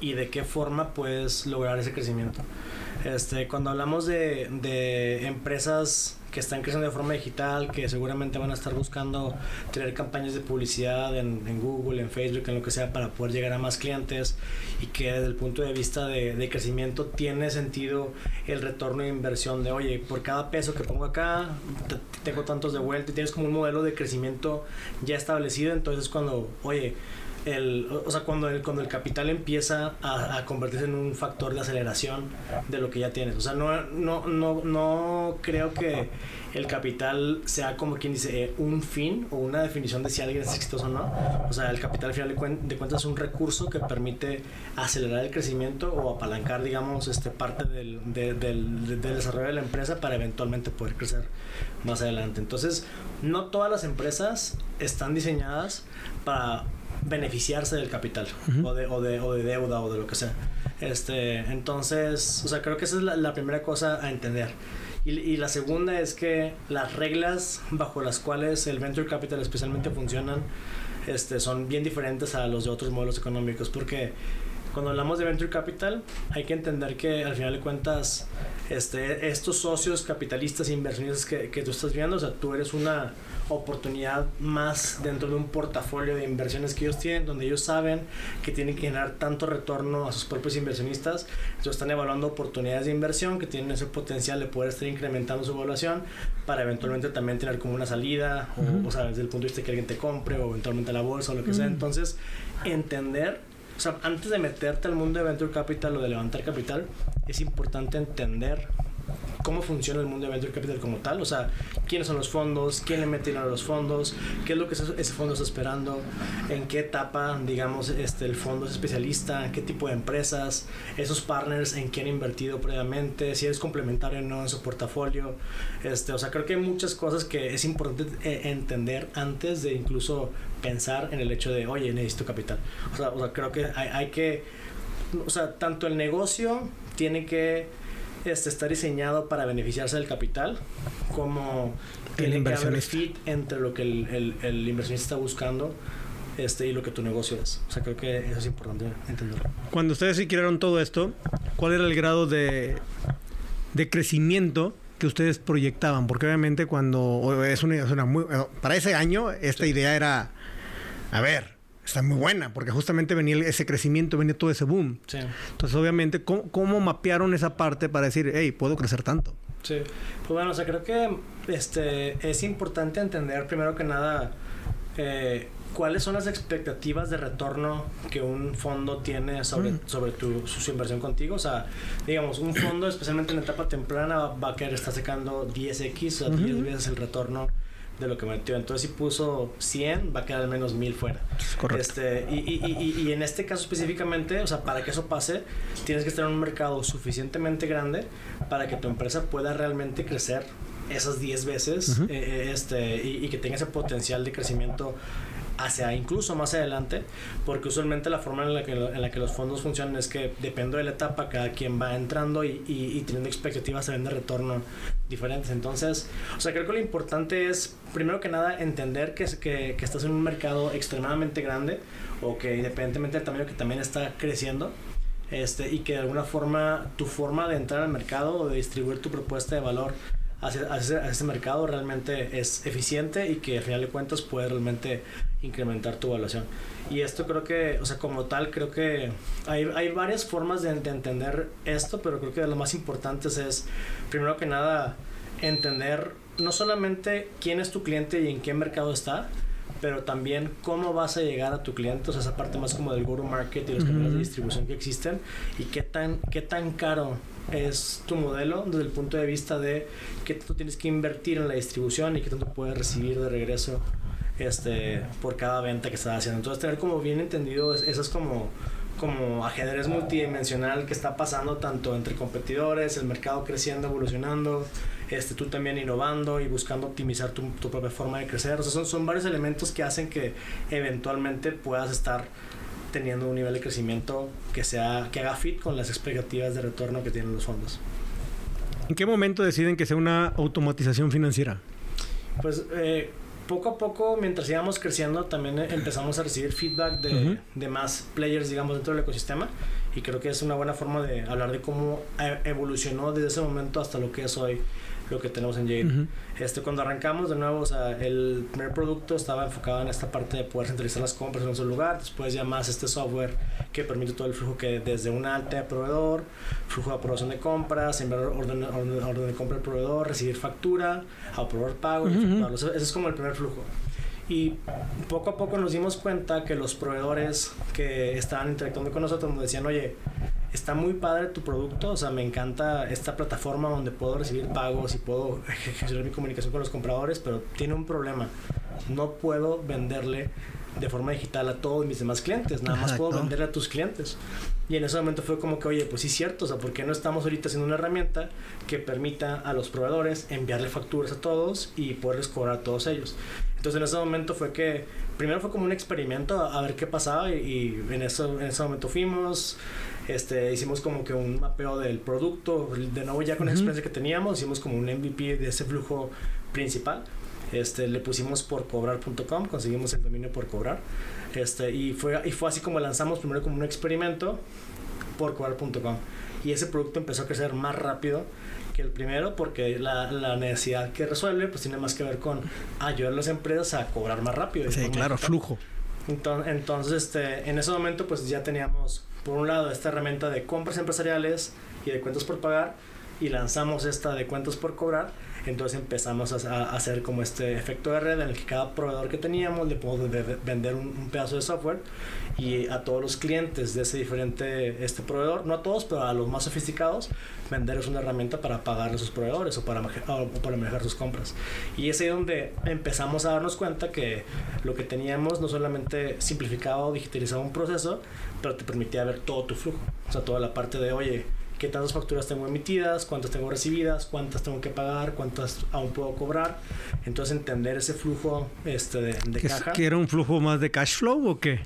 y de qué forma puedes lograr ese crecimiento. Este, cuando hablamos de, de empresas que están creciendo de forma digital, que seguramente van a estar buscando tener campañas de publicidad en, Google, en Facebook, en lo que sea, para poder llegar a más clientes y que desde el punto de vista de, crecimiento tiene sentido el retorno de inversión de, oye, por cada peso que pongo acá, tengo tantos de vuelta y tienes como un modelo de crecimiento ya establecido, entonces cuando, oye, el, o sea, cuando el, cuando el capital empieza a, a, convertirse en un factor de aceleración de lo que ya tienes. O sea, no, no, no, no creo que el capital sea como quien dice eh, un fin o una definición de si alguien es exitoso o no. O sea, el capital al final de, de, cuentas es un recurso que permite acelerar el crecimiento o apalancar, digamos, este, parte del, del, del desarrollo de la empresa para eventualmente poder crecer más adelante. Entonces, no todas las empresas están diseñadas para beneficiarse del capital o, de, o, de, o, de, deuda o de lo que sea. Este, entonces, o sea, creo que esa es la, la primera cosa a entender. Y, y, la segunda es que las reglas bajo las cuales el venture capital especialmente funcionan este, son bien diferentes a los de otros modelos económicos porque cuando hablamos de venture capital hay que entender que al final de cuentas este, estos socios capitalistas e inversionistas que, que tú estás viendo, o sea, tú eres una oportunidad más dentro de un portafolio de inversiones que ellos tienen, donde ellos saben que tienen que generar tanto retorno a sus propios inversionistas. Entonces están evaluando oportunidades de inversión que tienen ese potencial de poder estar incrementando su evaluación para eventualmente también tener como una salida, o, o sea, desde el punto de vista que alguien te compre o eventualmente la bolsa o lo que sea. Entonces, entender o sea, antes de meterte al mundo de venture capital o de levantar capital, es importante entender cómo funciona el mundo de Venture Capital como tal, o sea, quiénes son los fondos, quién le mete dinero a los fondos, qué es lo que ese fondo está esperando, en qué etapa, digamos, este, el fondo es especialista, qué tipo de empresas, esos partners en quién han invertido previamente, si es complementario o no en su portafolio, este, o sea, creo que hay muchas cosas que es importante eh, entender antes de incluso pensar en el hecho de, oye, necesito capital. O sea, o sea creo que hay, hay que, o sea, tanto el negocio tiene que este, está diseñado para beneficiarse del capital, como el que haber fit entre lo que el, el, el, inversionista está buscando este, y lo que tu negocio es. O sea, creo que eso es importante entenderlo. Cuando ustedes crearon todo esto, ¿cuál era el grado de, de crecimiento que ustedes proyectaban? Porque obviamente cuando es una, es una muy, para ese año esta sí. idea era, a ver, está muy buena, porque justamente venía ese crecimiento, venía todo ese boom. Sí. Entonces, obviamente, ¿cómo, ¿cómo, mapearon esa parte para decir, hey, puedo crecer tanto? Sí, pues bueno, o sea, creo que este, es importante entender primero que nada eh, cuáles son las expectativas de retorno que un fondo tiene sobre, mm. sobre tu, su inversión contigo. O sea, digamos, un fondo, especialmente en la etapa temprana, va a querer estar sacando 10x, o sea, 10 uh -huh. veces el retorno de lo que metió. Entonces, si puso 100, va a quedar al menos 1000 fuera. Correcto. Este, y, y, y, y, en este caso específicamente, o sea, para que eso pase, tienes que estar en un mercado suficientemente grande para que tu empresa pueda realmente crecer esas 10 veces uh -huh. eh, este, y, que tenga ese potencial de crecimiento hacia incluso más adelante, porque usualmente la forma en la que, en la que los fondos funcionan es que depende de la etapa, cada quien va entrando y, y, y teniendo expectativas de retorno diferentes. Entonces, o sea, creo que lo importante es, primero que nada, entender que, que, que estás en un mercado extremadamente grande o que independientemente del tamaño que también está creciendo, este, y que de alguna forma tu forma de entrar al mercado o de distribuir tu propuesta de valor hacia, hacia, ese mercado realmente es eficiente y que al final de cuentas puede realmente incrementar tu evaluación. Y esto creo que, o sea, como tal, creo que hay, hay varias formas de, de entender esto, pero creo que de lo más importantes es, primero que nada, entender no solamente quién es tu cliente y en qué mercado está, pero también cómo vas a llegar a tu cliente, o sea, esa parte más como del go-to-market y los canales uh -huh. de distribución que existen y qué tan, qué tan caro es tu modelo desde el punto de vista de qué tú tienes que invertir en la distribución y qué tanto puedes recibir de regreso este, por cada venta que estás haciendo. Entonces, tener como bien entendido, eso es como como ajedrez multidimensional que está pasando tanto entre competidores, el mercado creciendo, evolucionando, este, tú también innovando y buscando optimizar tu, tu propia forma de crecer. O sea, son, son varios elementos que hacen que eventualmente puedas estar teniendo un nivel de crecimiento que, sea, que haga fit con las expectativas de retorno que tienen los fondos. ¿En qué momento deciden que sea una automatización financiera? Pues eh, poco a poco, mientras íbamos creciendo, también empezamos a recibir feedback de, de, más players, digamos, dentro del ecosistema. Y creo que es una buena forma de hablar de cómo e, evolucionó desde ese momento hasta lo que es hoy lo que tenemos en Jade. este, cuando arrancamos de nuevo, o sea, el primer producto estaba enfocado en esta parte de poder centralizar las compras en un solo lugar, después ya más este software que permite todo el flujo que desde una alta de proveedor, flujo de aprobación de compras, enviar orden, orden, de compra al proveedor, recibir factura, aprobar pago, ese es como el primer flujo. Y poco a poco nos dimos cuenta que los proveedores que estaban interactuando con nosotros nos decían, oye, está muy padre tu producto, o sea, me encanta esta plataforma donde puedo recibir pagos y puedo gestionar mi comunicación con los compradores, pero tiene un problema. No puedo venderle de forma digital a todos mis demás clientes, nada más puedo venderle a tus clientes. Y en ese momento fue como que, oye, pues sí es cierto, o sea, ¿por qué no estamos ahorita haciendo una herramienta que permita a los proveedores enviarle facturas a todos y poderles cobrar a todos ellos? Entonces en ese momento fue que, primero fue como un experimento a, ver qué pasaba y, en, eso, en ese momento fuimos, este, hicimos como que un mapeo del producto, de nuevo ya con la experiencia que teníamos, hicimos como un MVP de ese flujo principal. Este, le pusimos por cobrar.com, conseguimos el dominio por cobrar. Este, y, fue, y fue así como lanzamos primero como un experimento por cobrar.com. Y ese producto empezó a crecer más rápido que el primero porque la, la, necesidad que resuelve pues tiene más que ver con ayudar a las empresas a cobrar más rápido. Sí, claro, flujo. Entonces, entonces este, en ese momento pues ya teníamos por un lado esta herramienta de compras empresariales y de cuentas por pagar y lanzamos esta de cuentas por cobrar entonces empezamos a, hacer como este efecto de red en el que cada proveedor que teníamos le podemos vender un, pedazo de software y a todos los clientes de ese diferente este proveedor, no a todos, pero a los más sofisticados, venderles una herramienta para pagarle a sus proveedores o para, o para manejar sus compras. Y es ahí donde empezamos a darnos cuenta que lo que teníamos no solamente simplificaba o digitalizaba un proceso, pero te permitía ver todo tu flujo. O sea, toda la parte de, oye, qué tantas facturas tengo emitidas, cuántas tengo recibidas, cuántas tengo que pagar, cuántas aún puedo cobrar. Entonces entender ese flujo este, de, de caja. ¿Que era un flujo más de cash flow o qué?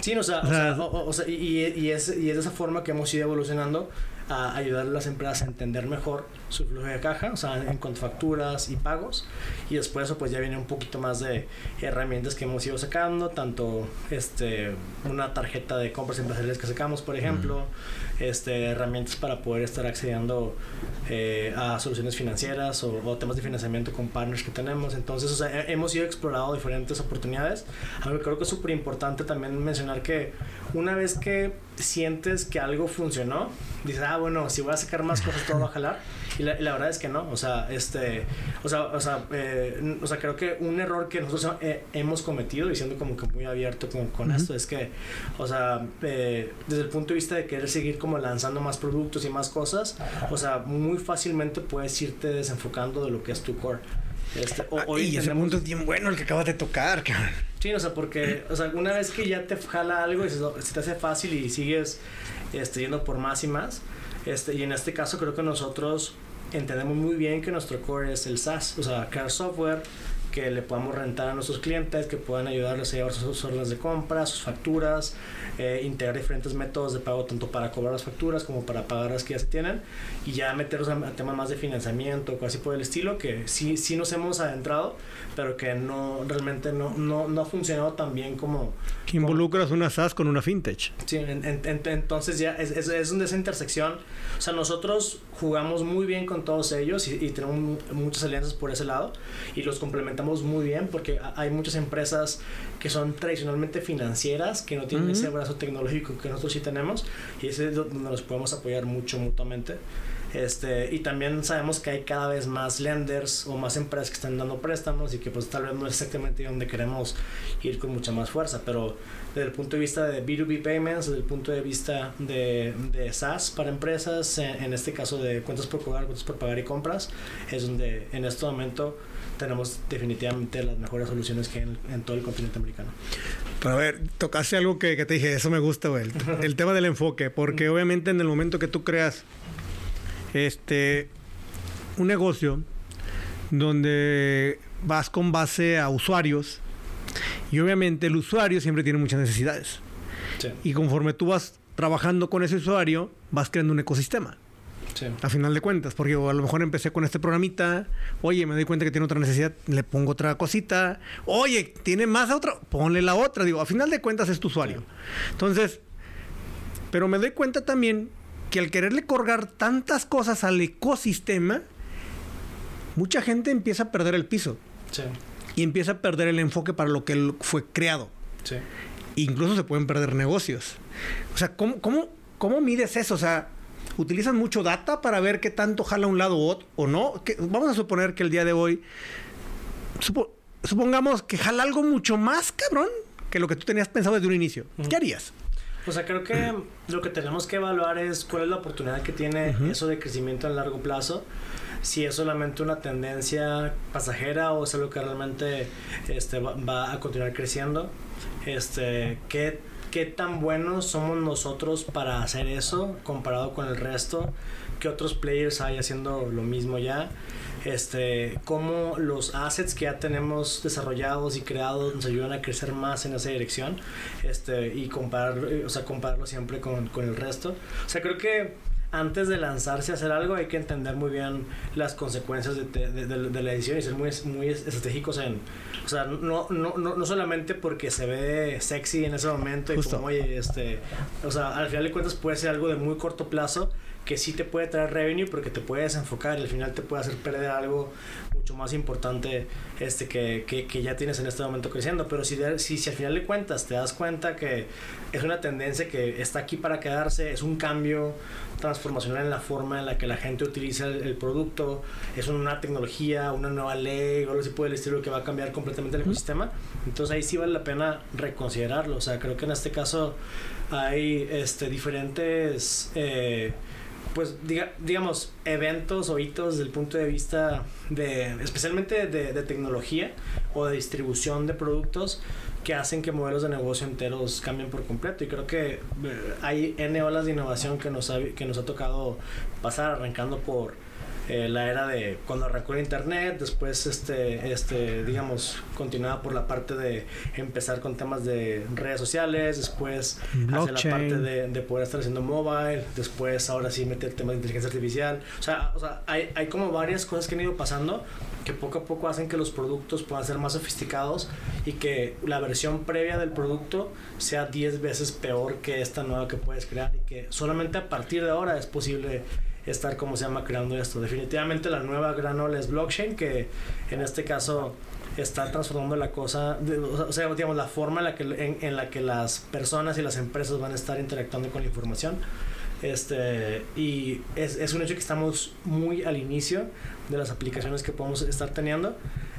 Sí, o sea, o sea, y, y, es, y es de esa forma que hemos ido evolucionando a ayudar a las empresas a entender mejor su flujo de caja, o sea, en cuanto a facturas y pagos. Y después eso pues ya viene un poquito más de herramientas que hemos ido sacando, tanto este, una tarjeta de compras empresariales que sacamos, por ejemplo, este, herramientas para poder estar accediendo eh, a soluciones financieras o, temas de financiamiento con partners que tenemos. Entonces, o sea, hemos ido explorando diferentes oportunidades. Algo creo que es súper importante también mencionar que una vez que sientes que algo funcionó, dices, ah, bueno, si voy a sacar más cosas, todo va a jalar. Y la, verdad es que no, o sea, este, o sea, o sea, eh, o sea creo que un error que nosotros eh, hemos cometido, y siendo como que muy abierto con, con esto, es que, o sea, eh, desde el punto de vista de querer seguir como lanzando más productos y más cosas, o sea, muy fácilmente puedes irte desenfocando de lo que es tu core. Este, o, y ese punto es bien bueno el que acabas de tocar, cabrón. Sí, o sea, porque, o sea, una vez que ya te jala algo y se, se te hace fácil y sigues este, yendo por más y más, este, y en este caso creo que nosotros entendemos muy bien que nuestro core es el SaaS, o sea, crear software que le podamos rentar a nuestros clientes, que puedan ayudarles a llevar sus órdenes de compra, sus facturas, eh, integrar diferentes métodos de pago tanto para cobrar las facturas como para pagar las que ya se tienen y ya meternos a, temas más de financiamiento, casi por el estilo, que sí, sí nos hemos adentrado, pero que no realmente no, no, no ha funcionado tan bien como... Que involucras una SaaS con una fintech. Sí, entonces ya es, es, es esa intersección. O sea, nosotros jugamos muy bien con todos ellos y, tenemos muchas alianzas por ese lado y los complementamos muy bien porque hay muchas empresas que son tradicionalmente financieras que no tienen ese brazo tecnológico que nosotros sí tenemos y ese es donde nos podemos apoyar mucho mutuamente. Este, y también sabemos que hay cada vez más lenders o más empresas que están dando préstamos y que pues tal vez no es exactamente donde queremos ir con mucha más fuerza, pero desde el punto de vista de B2B payments, desde el punto de vista de, de SaaS para empresas, en, este caso de cuentas por pagar, cuentas por pagar y compras, es donde en este momento tenemos definitivamente las mejores soluciones que hay en, todo el continente americano. Pero a ver, tocaste algo que, que te dije, eso me gusta, güey. El, el tema del enfoque, porque obviamente en el momento que tú creas este, un negocio donde vas con base a usuarios y obviamente el usuario siempre tiene muchas necesidades. Y conforme tú vas trabajando con ese usuario, vas creando un ecosistema. A final de cuentas, porque a lo mejor empecé con este programita, oye, me doy cuenta que tiene otra necesidad, le pongo otra cosita, oye, tiene más a otra, ponle la otra, digo, a final de cuentas es tu usuario. Entonces, pero me doy cuenta también que al quererle colgar tantas cosas al ecosistema, mucha gente empieza a perder el piso. Sí. Y empieza a perder el enfoque para lo que fue creado. Sí. Incluso se pueden perder negocios. O sea, ¿cómo, cómo, cómo mides eso? O sea, ¿utilizan mucho data para ver qué tanto jala un lado o no? vamos a suponer que el día de hoy, supongamos que jala algo mucho más cabrón que lo que tú tenías pensado desde un inicio. ¿Qué harías? O sea, creo que lo que tenemos que evaluar es cuál es la oportunidad que tiene eso de crecimiento a largo plazo. Si es solamente una tendencia pasajera o es algo que realmente este, va, a continuar creciendo. Este, ¿qué, ¿Qué tan buenos somos nosotros para hacer eso comparado con el resto? ¿Qué otros players hay haciendo lo mismo ya? este, cómo los assets que ya tenemos desarrollados y creados nos ayudan a crecer más en esa dirección este, y comparar, o sea, compararlo siempre con, con el resto. O sea, creo que antes de lanzarse a hacer algo hay que entender muy bien las consecuencias de, de, de, la edición y ser muy, muy estratégicos en, o sea, no, no, no, no, solamente porque se ve sexy en ese momento y como, oye, este, o sea, al final de cuentas puede ser algo de muy corto plazo que sí te puede traer revenue porque te puedes enfocar y al final te puede hacer perder algo mucho más importante este que, que, que ya tienes en este momento creciendo. Pero si, si, si, al final de cuentas te das cuenta que es una tendencia que está aquí para quedarse, es un cambio transformacional en la forma en la que la gente utiliza el, producto, es una tecnología, una nueva ley o algo así por el estilo que va a cambiar completamente el ecosistema, entonces ahí sí vale la pena reconsiderarlo. O sea, creo que en este caso hay este, diferentes... Eh, pues digamos, eventos o hitos desde el punto de vista de, especialmente de, tecnología o de distribución de productos que hacen que modelos de negocio enteros cambien por completo. Y creo que eh, hay N olas de innovación que nos que nos ha tocado pasar, arrancando por eh, la era de cuando arrancó el internet, después este, este, digamos, continuaba por la parte de empezar con temas de redes sociales, después hacia la parte de, de, poder estar haciendo mobile, después ahora sí meter temas de inteligencia artificial. O sea, o sea hay, hay como varias cosas que han ido pasando que poco a poco hacen que los productos puedan ser más sofisticados y que la versión previa del producto sea 10 veces peor que esta nueva que puedes crear y que solamente a partir de ahora es posible estar, como se llama, creando esto. Definitivamente la nueva gran ola es blockchain, que en este caso está transformando la cosa, o sea, digamos, la forma en la, que, en, la que las personas y las empresas van a estar interactuando con la información. Este, y es, es un hecho que estamos muy al inicio de las aplicaciones que podemos estar teniendo.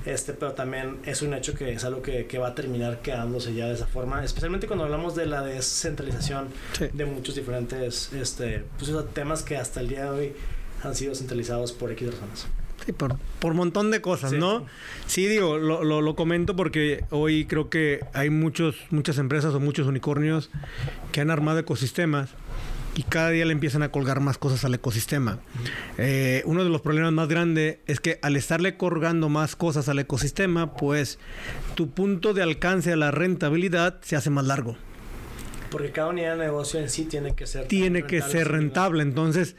Este, pero también es un hecho que es algo que, que va a terminar quedándose ya de esa forma, especialmente cuando hablamos de la descentralización de muchos diferentes este, pues, temas que hasta el día de hoy han sido centralizados por X razones. Sí, por, por montón de cosas, ¿no? Sí, digo, lo, lo, lo, comento porque hoy creo que hay muchos, muchas empresas o muchos unicornios que han armado ecosistemas y cada día le empiezan a colgar más cosas al ecosistema. Eh, uno de los problemas más grandes es que al estarle colgando más cosas al ecosistema, pues tu punto de alcance a la rentabilidad se hace más largo. Porque cada unidad de negocio en sí tiene que ser tiene que ser rentable. Entonces,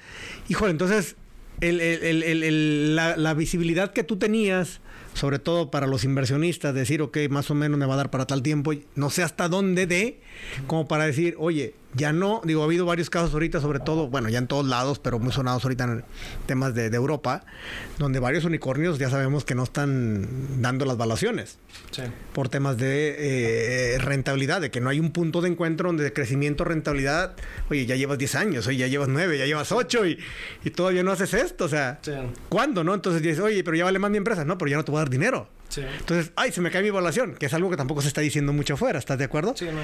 híjole, entonces la, la visibilidad que tú tenías sobre todo para los inversionistas, decir, ok, más o menos me va a dar para tal tiempo, no sé hasta dónde de, como para decir, oye, ya no, digo, ha habido varios casos ahorita, sobre todo, bueno, ya en todos lados, pero muy sonados ahorita en temas de, Europa, donde varios unicornios ya sabemos que no están dando las valuaciones por temas de eh, rentabilidad, de que no hay un punto de encuentro donde de crecimiento, rentabilidad, oye, ya llevas 10 años, oye, ya llevas 9, ya llevas 8 y, y todavía no haces esto, o sea, ¿cuándo, no? Entonces dices, oye, pero ya vale más mi empresa, no, pero ya no te voy a dar dinero. Entonces, ay, se me cae mi evaluación, que es algo que tampoco se está diciendo mucho afuera, ¿estás de acuerdo? Sí, no.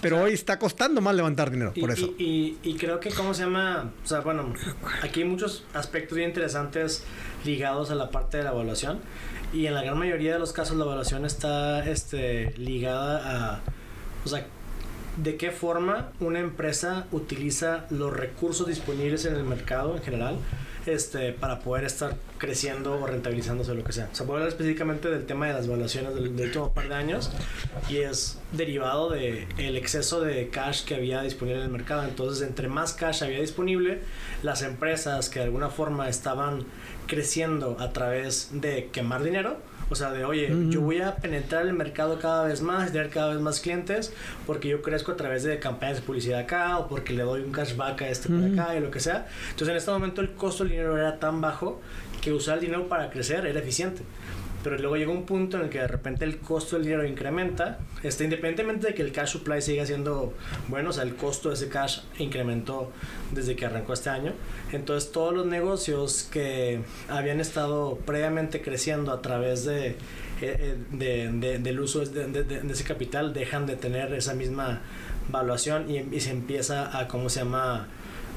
Pero hoy está costando más levantar dinero, por eso. Y, y, creo que, ¿cómo se llama? O sea, bueno, aquí hay muchos aspectos bien interesantes ligados a la parte de la evaluación. Y en la gran mayoría de los casos la evaluación está este, ligada a, o sea, de qué forma una empresa utiliza los recursos disponibles en el mercado en general este, para poder estar creciendo o rentabilizándose lo que sea. O sea, hablar específicamente del tema de las evaluaciones del, último par de años y es derivado del el exceso de cash que había disponible en el mercado. Entonces, entre más cash había disponible, las empresas que de alguna forma estaban creciendo a través de quemar dinero, o sea, de, oye, yo voy a penetrar el mercado cada vez más, tener cada vez más clientes, porque yo crezco a través de campañas de publicidad acá, o porque le doy un cashback a este por acá, y lo que sea. Entonces, en este momento el costo del dinero era tan bajo que usar el dinero para crecer era eficiente pero luego llega un punto en el que de repente el costo del dinero incrementa, este, independientemente de que el cash supply siga siendo bueno, o sea, el costo de ese cash incrementó desde que arrancó este año. Entonces todos los negocios que habían estado previamente creciendo a través de, eh, eh, de, del uso de, ese capital dejan de tener esa misma valuación y, y se empieza a, ¿cómo se llama?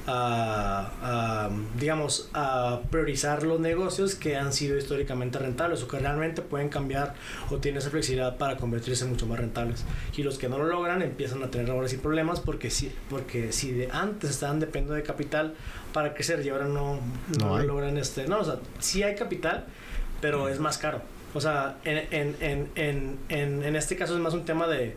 A, digamos, a priorizar los negocios que han sido históricamente rentables o que realmente pueden cambiar o tienen esa flexibilidad para convertirse en mucho más rentables. Y los que no lo logran empiezan a tener ahora sí problemas porque si, porque si de antes estaban dependiendo de capital para crecer y ahora no, no, logran este... No, o sea, sí hay capital, pero es más caro. O sea, en, en, en, en, en este caso es más un tema de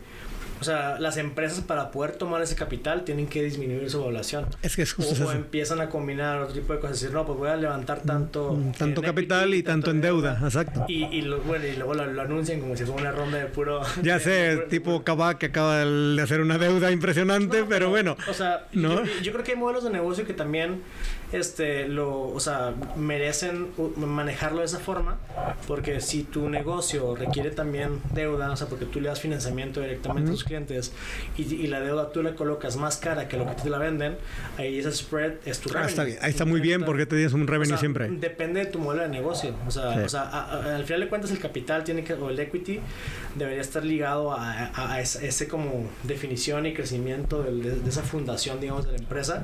o sea, las empresas para poder tomar ese capital tienen que disminuir su población. Es que es justo o, empiezan a combinar otro tipo de cosas. Decir, no, pues voy a levantar tanto... Mm, tanto capital y tanto, en deuda, exacto. Y, y, bueno, y luego lo, anuncian como si fuera una ronda de puro... Ya sé, tipo Kavak que acaba de hacer una deuda impresionante, pero, bueno. O sea, ¿no? yo, creo que hay modelos de negocio que también este, lo, o sea, merecen manejarlo de esa forma, porque si tu negocio requiere también deuda, o sea, porque tú le das financiamiento directamente a tus clientes y, la deuda tú le colocas más cara que lo que te la venden, ahí ese spread es tu ah, está bien. Ahí está muy bien porque te tienes un revenue siempre. Depende de tu modelo de negocio, o sea, o sea al final de cuentas el capital tiene que, o el equity debería estar ligado a, a, ese, como definición y crecimiento de, esa fundación, digamos, de la empresa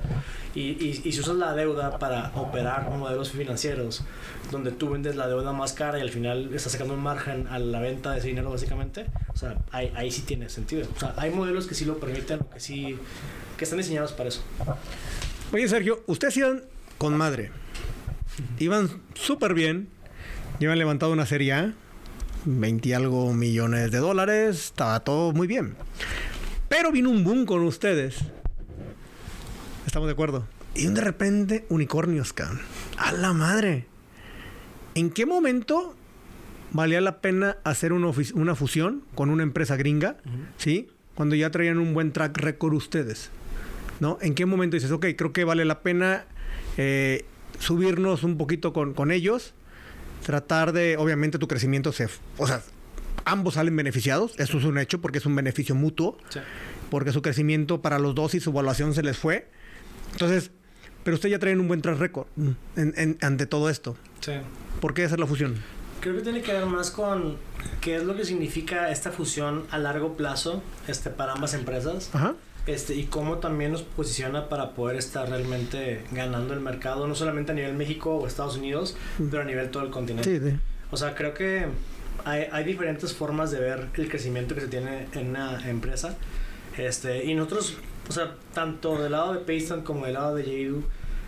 y, y, y si usas la deuda para operar modelos financieros donde tú vendes la deuda más cara y al final estás sacando un margen a la venta de ese dinero básicamente, o sea, ahí, ahí sí tiene sentido. O sea, hay modelos que sí lo permiten o que sí, que están diseñados para eso. Oye, Sergio, ustedes iban con madre. Iban súper bien. Llevan levantado una serie A. 20 y algo millones de dólares. Estaba todo muy bien. Pero vino un boom con ustedes. ¿Estamos de acuerdo? Y de repente, unicornios, cabrón. A la madre. ¿En qué momento valía la pena hacer una, una fusión con una empresa gringa? ¿Sí? Cuando ya traían un buen track record ustedes. ¿No? ¿En qué momento dices, ok, creo que vale la pena eh, subirnos un poquito con, con ellos? Tratar de, obviamente, tu crecimiento se. O sea, ambos salen beneficiados. Eso es un hecho porque es un beneficio mutuo. Porque su crecimiento para los dos y su evaluación se les fue. Entonces, pero usted ya trae un buen track record ante todo esto. Sí. ¿Por qué hacer la fusión? Creo que tiene que ver más con qué es lo que significa esta fusión a largo plazo este, para ambas empresas. Ajá. Este, y cómo también nos posiciona para poder estar realmente ganando el mercado, no solamente a nivel México o Estados Unidos, mm. pero a nivel todo el continente. Sí, sí. O sea, creo que hay, hay, diferentes formas de ver el crecimiento que se tiene en una empresa. Este, y nosotros o sea, tanto del lado de Payson como del lado de Yedu,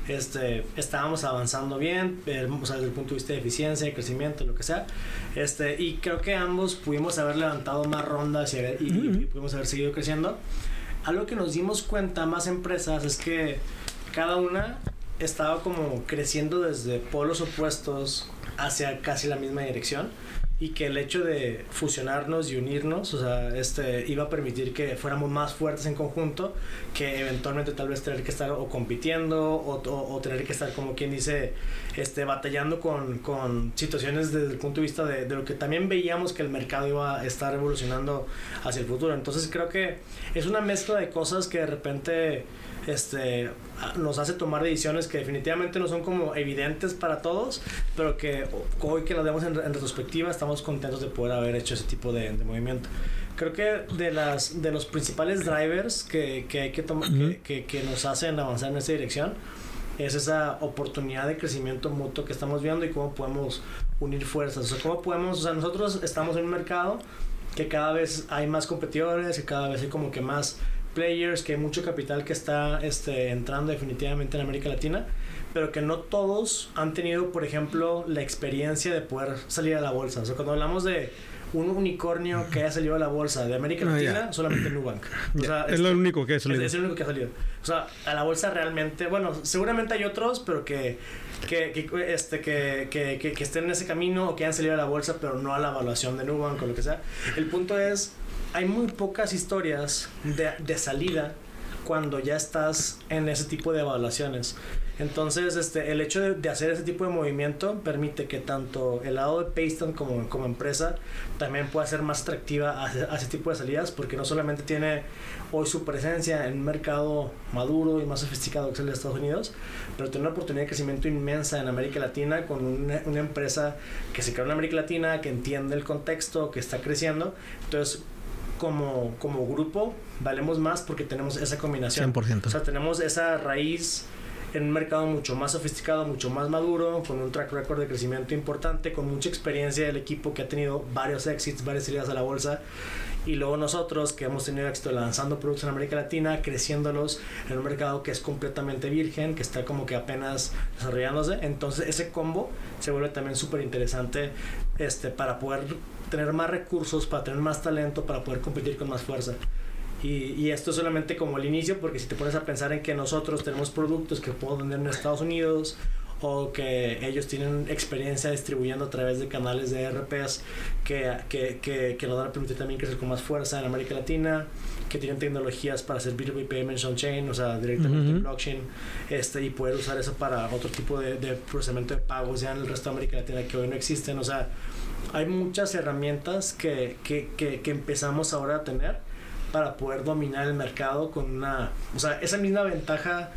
este, estábamos avanzando bien, o sea, desde el punto de vista de eficiencia, de crecimiento, lo que sea. Este, y creo que ambos pudimos haber levantado más rondas y, y, pudimos haber seguido creciendo. Algo que nos dimos cuenta más empresas es que cada una estaba como creciendo desde polos opuestos hacia casi la misma dirección y que el hecho de fusionarnos y unirnos, o sea, este, iba a permitir que fuéramos más fuertes en conjunto, que eventualmente tal vez tener que estar o compitiendo o, tener que estar, como quien dice, este, batallando con, con situaciones desde el punto de vista de, de, lo que también veíamos que el mercado iba a estar evolucionando hacia el futuro. Entonces creo que es una mezcla de cosas que de repente este, nos hace tomar decisiones que definitivamente no son como evidentes para todos, pero que hoy que las vemos en, retrospectiva estamos contentos de poder haber hecho ese tipo de, movimiento. Creo que de, las, de los principales drivers que, que hay que, tomar que, que, nos hacen avanzar en esa dirección es esa oportunidad de crecimiento mutuo que estamos viendo y cómo podemos unir fuerzas. O sea, cómo podemos, o sea, nosotros estamos en un mercado que cada vez hay más competidores, que cada vez hay como que más players, que hay mucho capital que está este, entrando definitivamente en América Latina, pero que no todos han tenido, por ejemplo, la experiencia de poder salir a la bolsa. O sea, cuando hablamos de un unicornio que haya salido a la bolsa de América ah, Latina, solamente Nubank. O sea, es, lo único que ha salido. Es, el único que ha salido. O sea, a la bolsa realmente, bueno, seguramente hay otros, pero que, que, que este, que, que, que, estén en ese camino o que hayan salido a la bolsa, pero no a la evaluación de Nubank o lo que sea. El punto es hay muy pocas historias de, de, salida cuando ya estás en ese tipo de evaluaciones. Entonces, este, el hecho de, hacer ese tipo de movimiento permite que tanto el lado de Payston como, como empresa también pueda ser más atractiva a, ese tipo de salidas, porque no solamente tiene hoy su presencia en un mercado maduro y más sofisticado que es el de Estados Unidos, pero tiene una oportunidad de crecimiento inmensa en América Latina con una, una empresa que se creó en América Latina, que entiende el contexto, que está creciendo. Entonces, como, como grupo valemos más porque tenemos esa combinación. 100%. O sea, tenemos esa raíz en un mercado mucho más sofisticado, mucho más maduro, con un track record de crecimiento importante, con mucha experiencia del equipo que ha tenido varios exits, varias salidas a la bolsa. Y luego nosotros que hemos tenido éxito lanzando productos en América Latina, creciéndolos en un mercado que es completamente virgen, que está como que apenas desarrollándose. Entonces ese combo se vuelve también súper interesante este, para poder tener más recursos, para tener más talento, para poder competir con más fuerza. Y, y, esto es solamente como el inicio, porque si te pones a pensar en que nosotros tenemos productos que podemos vender en Estados Unidos o que ellos tienen experiencia distribuyendo a través de canales de RPs que, que, que, que nos van a permitir también crecer con más fuerza en América Latina, que tienen tecnologías para hacer B2B Payments on-chain, o sea, directamente en blockchain, este, y poder usar eso para otro tipo de, de procesamiento de pagos ya en el resto de América Latina que hoy no existen, o sea, hay muchas herramientas que, que, que, empezamos ahora a tener para poder dominar el mercado con una, o sea, esa misma ventaja,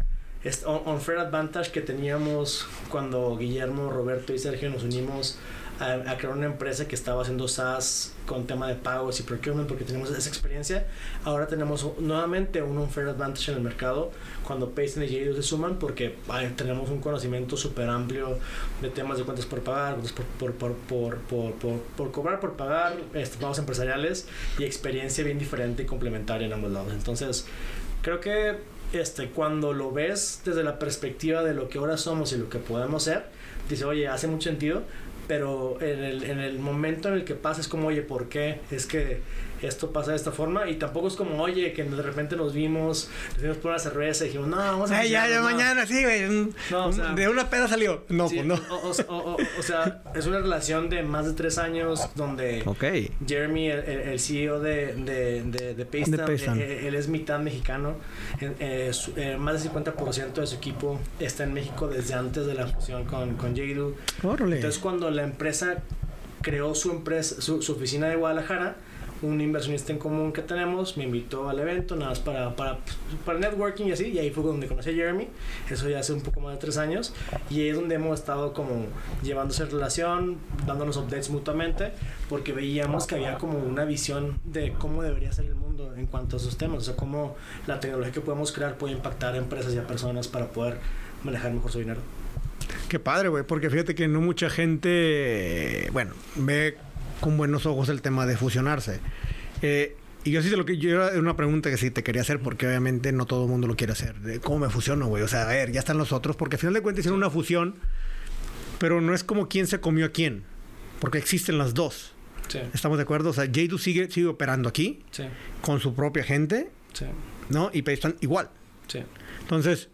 on fair advantage que teníamos cuando Guillermo, Roberto y Sergio nos unimos a, crear una empresa que estaba haciendo SaaS con tema de pagos y procurement porque tenemos esa experiencia. Ahora tenemos nuevamente un unfair advantage en el mercado cuando Payson y Jado se suman porque tenemos un conocimiento súper amplio de temas de cuentas por pagar, por, por, por, por, por cobrar, por pagar, este, pagos empresariales y experiencia bien diferente y complementaria en ambos lados. Entonces, creo que este, cuando lo ves desde la perspectiva de lo que ahora somos y lo que podemos ser, dice, oye, hace mucho sentido, pero en el, en el momento en el que pasa es como, oye, ¿por qué? Es que esto pasa de esta forma y tampoco es como, oye, que de repente nos vimos, nos vimos por una cerveza y dijimos, no, vamos a... Ay, ya, ya, mañana, sí, güey. No, o sea, de una peda salió. No, pues no. O, o, sea, es una relación de más de tres años donde okay. Jeremy, el, el, CEO de, de, de, de Payson, eh, él, es mitad mexicano. Eh, eh, más del 50% de su equipo está en México desde antes de la fusión con, con Jadu. Entonces, cuando la empresa creó su, empresa, su, su oficina de Guadalajara, un inversionista en común que tenemos me invitó al evento, nada más para, para, para networking y así, y ahí fue donde conocí a Jeremy, eso ya hace un poco más de tres años, y ahí es donde hemos estado como llevándose relación, dándonos updates mutuamente, porque veíamos que había como una visión de cómo debería ser el mundo en cuanto a esos temas, o sea, cómo la tecnología que podemos crear puede impactar a empresas y a personas para poder manejar mejor su dinero. Qué padre, güey, porque fíjate que no mucha gente, bueno, ve con buenos ojos el tema de fusionarse. Eh, y yo sí lo que yo era una pregunta que sí te quería hacer porque obviamente no todo el mundo lo quiere hacer. ¿Cómo me fusiono, güey? O sea, a ver, ya están los otros porque al final de cuentas hicieron una fusión, pero no es como quién se comió a quién, porque existen las dos. Sí. ¿Estamos de acuerdo? O sea, Jadu sigue, sigue operando aquí sí. con su propia gente, sí. ¿no? Y están igual. Entonces,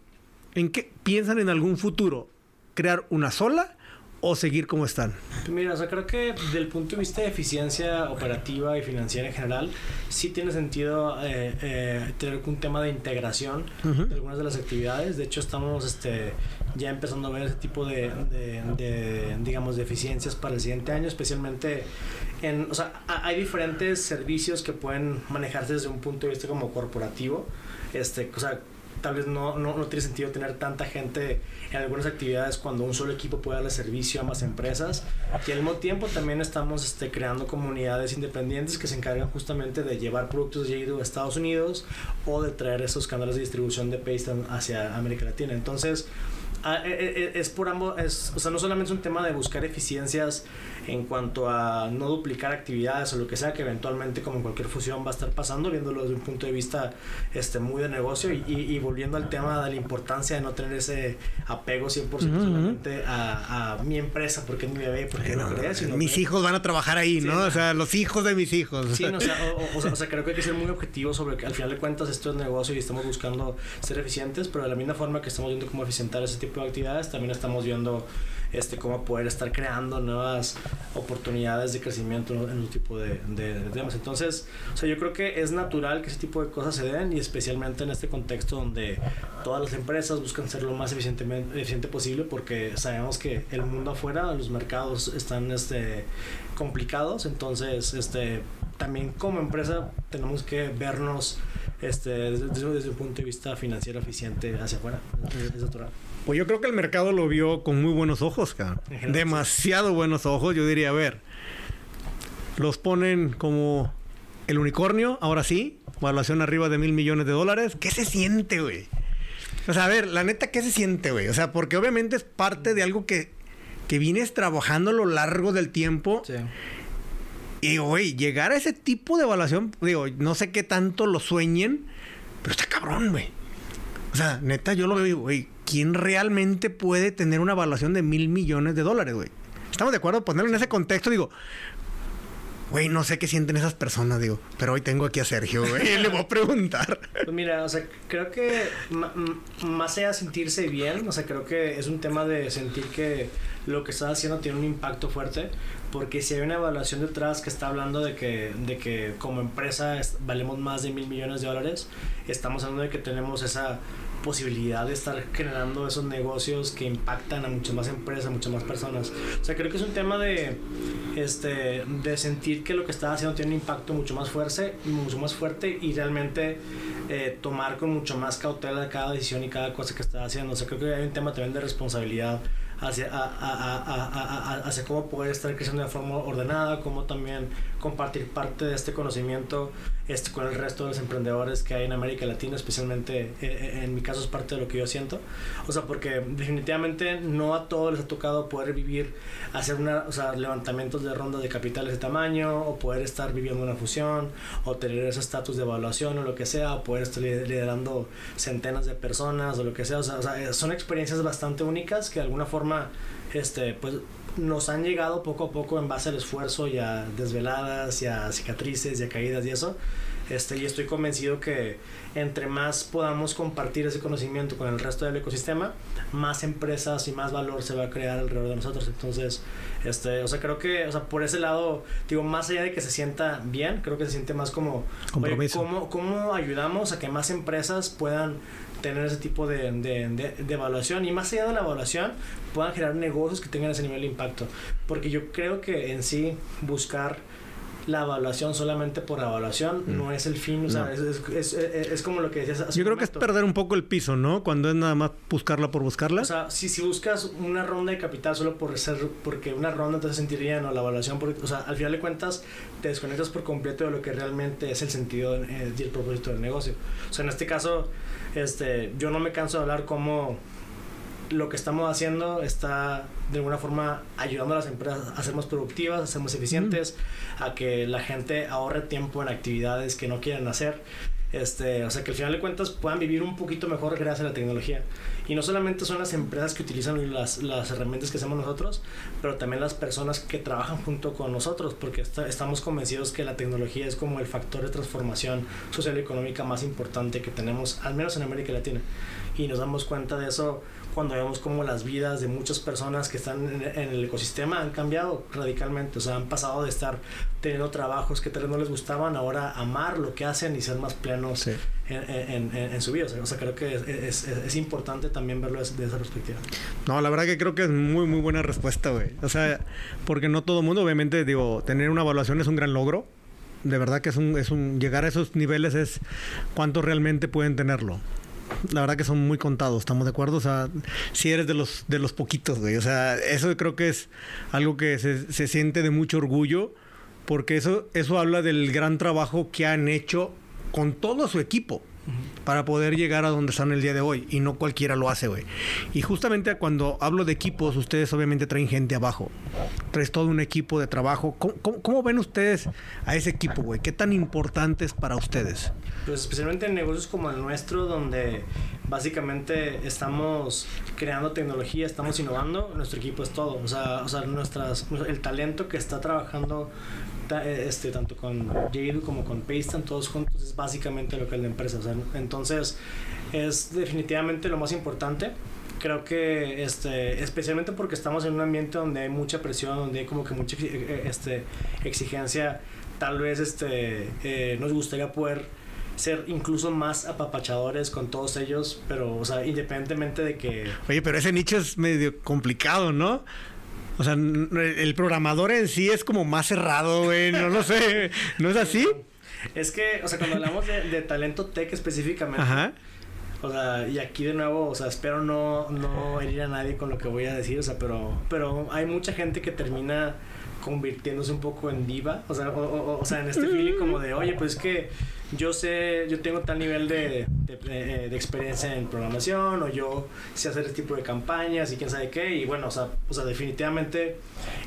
¿en qué piensan en algún futuro crear una sola o seguir como están? Mira, o sea, creo que del punto de vista de eficiencia operativa y financiera en general, sí tiene sentido eh, eh, tener un tema de integración de algunas de las actividades. De hecho, estamos este, ya empezando a ver ese tipo de, de, digamos, de eficiencias para el siguiente año, especialmente en, o sea, hay diferentes servicios que pueden manejarse desde un punto de vista como corporativo. Este, o sea, tal vez no, no, no, tiene sentido tener tanta gente en algunas actividades cuando un solo equipo puede darle servicio a más empresas. Y al mismo tiempo también estamos este, creando comunidades independientes que se encargan justamente de llevar productos de a Estados Unidos o de traer esos canales de distribución de Paystan hacia América Latina. Entonces, Ah, eh, eh, eh, es por ambos, es, o sea, no solamente es un tema de buscar eficiencias en cuanto a no duplicar actividades o lo que sea que eventualmente como en cualquier fusión va a estar pasando, viéndolo desde un punto de vista este, muy de negocio y, y, volviendo al tema de la importancia de no tener ese apego 100% solamente a, a, mi empresa, porque es mi bebé, porque no, no Mis hijos van a trabajar ahí, ¿no? O sea, los hijos de mis hijos. Sí, o, sea, o, o, sea, creo que hay que ser muy objetivos sobre que al final de cuentas esto es negocio y estamos buscando ser eficientes, pero de la misma forma que estamos viendo cómo eficientar ese tipo de actividades, también estamos viendo este, cómo poder estar creando nuevas oportunidades de crecimiento en un tipo de, temas. Entonces, o sea, yo creo que es natural que ese tipo de cosas se den y especialmente en este contexto donde todas las empresas buscan ser lo más eficientemente, eficiente posible porque sabemos que el mundo afuera, los mercados están este, complicados, entonces este, también como empresa tenemos que vernos este, desde, desde un punto de vista financiero eficiente hacia afuera. Es natural. Pues yo creo que el mercado lo vio con muy buenos ojos, cabrón. Demasiado buenos ojos, yo diría, a ver. Los ponen como el unicornio, ahora sí, evaluación arriba de mil millones de dólares. ¿Qué se siente, güey? O sea, a ver, la neta, ¿qué se siente, güey? O sea, porque obviamente es parte de algo que, que vienes trabajando a lo largo del tiempo. Sí. Y, güey, llegar a ese tipo de evaluación, digo, no sé qué tanto lo sueñen, pero está cabrón, güey. O sea, neta, yo lo veo, güey, ¿quién realmente puede tener una evaluación de mil millones de dólares, güey? Estamos de acuerdo, ponerlo en ese contexto, digo, güey, no sé qué sienten esas personas, digo, pero hoy tengo aquí a Sergio, güey, le voy a preguntar. Pues mira, o sea, creo que más de sentirse bien, o sea, creo que es un tema de sentir que lo que estás haciendo tiene un impacto fuerte, porque si hay una evaluación detrás que está hablando de que, de que como empresa valemos más de mil millones de dólares, estamos hablando de que tenemos esa posibilidad de estar generando esos negocios que impactan a muchas más empresas, a muchas más personas. O sea, creo que es un tema de, este, de sentir que lo que estás haciendo tiene un impacto mucho más fuerte, mucho más fuerte y realmente eh, tomar con mucho más cautela cada decisión y cada cosa que estás haciendo. O sea, creo que hay un tema también de responsabilidad hacia, hacia cómo poder estar creciendo de forma ordenada, cómo también compartir parte de este conocimiento este, con el resto de los emprendedores que hay en América Latina, especialmente eh, eh, en mi caso es parte de lo que yo siento. O sea, porque definitivamente no a todos les ha tocado poder vivir, hacer una, o sea, levantamientos de rondas de capitales de tamaño, o poder estar viviendo una fusión, o tener ese estatus de evaluación o lo que sea, o poder estar liderando centenas de personas o lo que sea. O sea, o sea son experiencias bastante únicas que de alguna forma, este, pues nos han llegado poco a poco en base al esfuerzo y a desveladas y a cicatrices y a caídas y eso. Este, y estoy convencido que entre más podamos compartir ese conocimiento con el resto del ecosistema, más empresas y más valor se va a crear alrededor de nosotros. Entonces, este, o sea, creo que, o sea, por ese lado, digo, más allá de que se sienta bien, creo que se siente más como, ¿cómo, ¿cómo ayudamos a que más empresas puedan tener ese tipo de, de, de, evaluación y más allá de la evaluación puedan generar negocios que tengan ese nivel de impacto. Porque yo creo que en sí buscar la evaluación solamente por evaluación mm. no es el fin, o sea, es, es, es, como lo que decías hace Yo creo que es perder un poco el piso, ¿no? Cuando es nada más buscarla por buscarla. O sea, si, si buscas una ronda de capital solo por ser, porque una ronda te hace sentir bien o la evaluación, porque, o sea, al final de cuentas te desconectas por completo de lo que realmente es el sentido eh, y el propósito del negocio. O sea, en este caso, este, yo no me canso de hablar como lo que estamos haciendo está de alguna forma ayudando a las empresas a ser más productivas, a ser más eficientes, a que la gente ahorre tiempo en actividades que no quieren hacer Este, o sea, que al final de cuentas puedan vivir un poquito mejor gracias a la tecnología. Y no solamente son las empresas que utilizan las, las herramientas que hacemos nosotros, pero también las personas que trabajan junto con nosotros, porque estamos convencidos que la tecnología es como el factor de transformación social y económica más importante que tenemos, al menos en América Latina. Y nos damos cuenta de eso cuando vemos cómo las vidas de muchas personas que están en, el ecosistema han cambiado radicalmente, o sea, han pasado de estar teniendo trabajos que tal vez no les gustaban, ahora amar lo que hacen y ser más plenos en, su vida. O sea, creo que es, es, importante también verlo desde esa perspectiva. No, la verdad que creo que es muy, muy buena respuesta, güey. O sea, porque no todo mundo, obviamente, digo, tener una evaluación es un gran logro. De verdad que es un, es un llegar a esos niveles es cuánto realmente pueden tenerlo la verdad que son muy contados, ¿estamos de acuerdo? O sea, si eres de los, de los poquitos, güey. O sea, eso creo que es algo que se, se siente de mucho orgullo, porque eso, eso habla del gran trabajo que han hecho con todo su equipo para poder llegar a donde están el día de hoy. Y no cualquiera lo hace, güey. Y justamente cuando hablo de equipos, ustedes obviamente traen gente abajo. Traes todo un equipo de trabajo. ¿Cómo, ven ustedes a ese equipo, güey? ¿Qué tan importante es para ustedes? Pues especialmente en negocios como el nuestro, donde básicamente estamos creando tecnología, estamos innovando, nuestro equipo es todo. O sea, o sea nuestras, el talento que está trabajando este, tanto con Jadu como con Paston, todos juntos, es básicamente lo que es la empresa. entonces, es definitivamente lo más importante. Creo que, este, especialmente porque estamos en un ambiente donde hay mucha presión, donde hay como que mucha eh, este, exigencia, tal vez este, eh, nos gustaría poder ser incluso más apapachadores con todos ellos, pero, o sea, independientemente de que... Oye, pero ese nicho es medio complicado, ¿no? O sea, el programador en sí es como más cerrado, güey. No lo sé. ¿No es así? Es que, o sea, cuando hablamos de, talento tech específicamente. Ajá. O sea, y aquí de nuevo, o sea, espero no, no herir a nadie con lo que voy a decir, o sea, pero, pero hay mucha gente que termina convirtiéndose un poco en diva, o sea, en este feeling como de, oye, pues es que yo sé, yo tengo tal nivel de, de, experiencia en programación o yo sé hacer este tipo de campañas y quién sabe qué. Y bueno, o sea, o sea definitivamente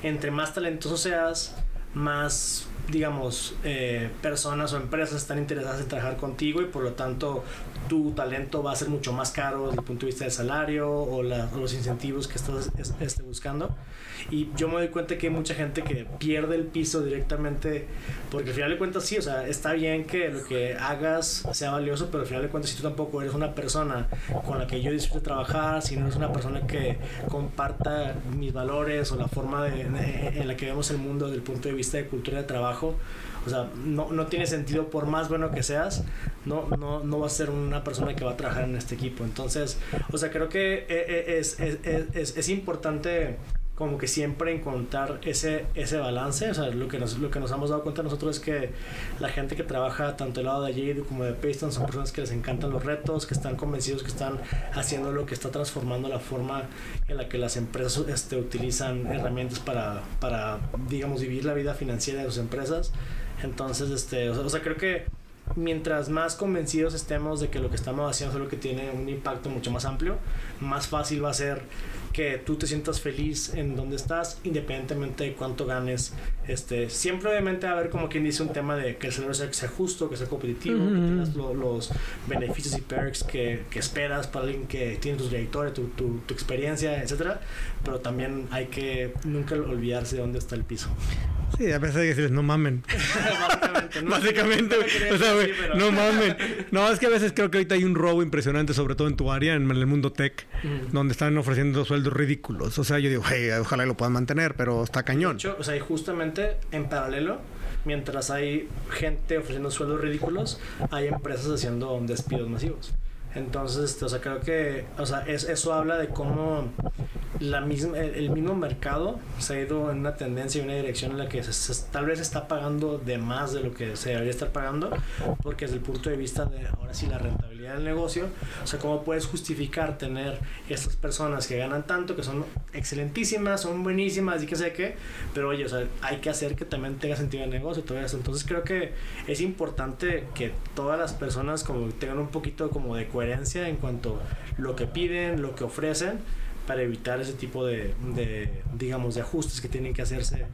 entre más talentoso seas, más digamos, eh, personas o empresas están interesadas en trabajar contigo y por lo tanto tu talento va a ser mucho más caro desde el punto de vista del salario o, los incentivos que estás este, buscando. Y yo me doy cuenta que hay mucha gente que pierde el piso directamente porque al final de cuentas sí, o sea, está bien que lo que hagas sea valioso, pero al final de cuentas si tú tampoco eres una persona con la que yo disfrute trabajar, si no eres una persona que comparta mis valores o la forma de, en la que vemos el mundo desde el punto de vista de cultura de trabajo, o sea, no, no tiene sentido, por más bueno que seas, no, no, no vas a ser una persona que va a trabajar en este equipo. Entonces, o sea, creo que eh, eh, es, es, es, es importante como que siempre encontrar ese, ese balance. O sea, lo que, nos, lo que nos hemos dado cuenta nosotros es que la gente que trabaja tanto del lado de Jade como de Payton son personas que les encantan los retos, que están convencidos que están haciendo lo que está transformando la forma en la que las empresas este, utilizan herramientas para, para, digamos, vivir la vida financiera de sus empresas. Entonces, este, o sea, creo que mientras más convencidos estemos de que lo que estamos haciendo es lo que tiene un impacto mucho más amplio, más fácil va a ser que tú te sientas feliz en donde estás, independientemente de cuánto ganes. Este, siempre obviamente va a haber como quien dice un tema de que el salario sea, justo, que sea competitivo, que tengas los beneficios y perks que, que, esperas para alguien que tiene tu trayectoria, tu, tu, tu experiencia, etcétera. Pero también hay que nunca olvidarse de dónde está el piso. Sí, a pesar de que decirles, no mamen. Básicamente, no, Básicamente, o sea, güey, no mamen. No, es que a veces creo que ahorita hay un robo impresionante, sobre todo en tu área, en el mundo tech, donde están ofreciendo sueldos ridículos. O sea, yo digo, hey, ojalá lo puedan mantener, pero está cañón. De hecho, o sea, y justamente en paralelo, mientras hay gente ofreciendo sueldos ridículos, hay empresas haciendo despidos masivos. Entonces, o sea, creo que, o sea, eso habla de cómo la misma, el, mismo mercado se ha ido en una tendencia y una dirección en la que tal vez está pagando de más de lo que se debería estar pagando, porque desde el punto de vista de ahora sí la rentabilidad del negocio, o sea, cómo puedes justificar tener estas personas que ganan tanto, que son excelentísimas, son buenísimas y qué sé qué, pero oye, o sea, hay que hacer que también tenga sentido el negocio y todo eso. Entonces creo que es importante que todas las personas como tengan un poquito como de coherencia en cuanto a lo que piden, lo que ofrecen para evitar ese tipo de digamos, de ajustes que tienen que hacerse,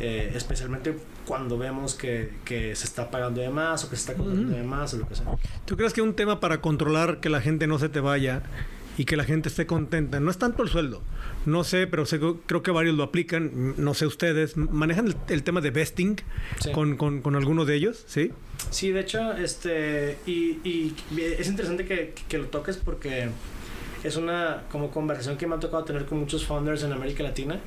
eh, especialmente cuando vemos que, que, se está pagando de más o que se está cobrando de más o lo que sea. ¿Tú crees que un tema para controlar que la gente no se te vaya y que la gente esté contenta. No es tanto el sueldo. No sé, pero sé, creo que varios lo aplican. No sé ustedes. ¿Manejan el, tema de vesting con, con, con, alguno de ellos? ¿Sí? Sí, de hecho, este. Y, y es interesante que, que, lo toques porque es una como conversación que me ha tocado tener con muchos founders en América Latina.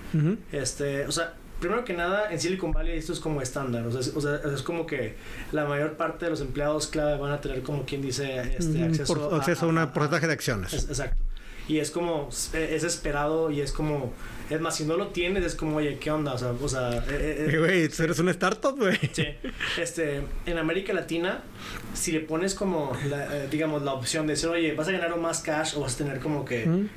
Este, o sea, primero que nada, en Silicon Valley esto es como estándar. O sea, es, como que la mayor parte de los empleados clave van a tener como quien dice este, acceso, a, acceso a, un porcentaje de acciones. exacto. Y es como, es esperado y es como, es más, si no lo tienes, es como, oye, ¿qué onda? O sea, o sea eh, eh, güey, eres una startup, güey. Sí. Este, en América Latina, si le pones como, la, eh, digamos, la opción de decir, oye, vas a ganar más cash o vas a tener como que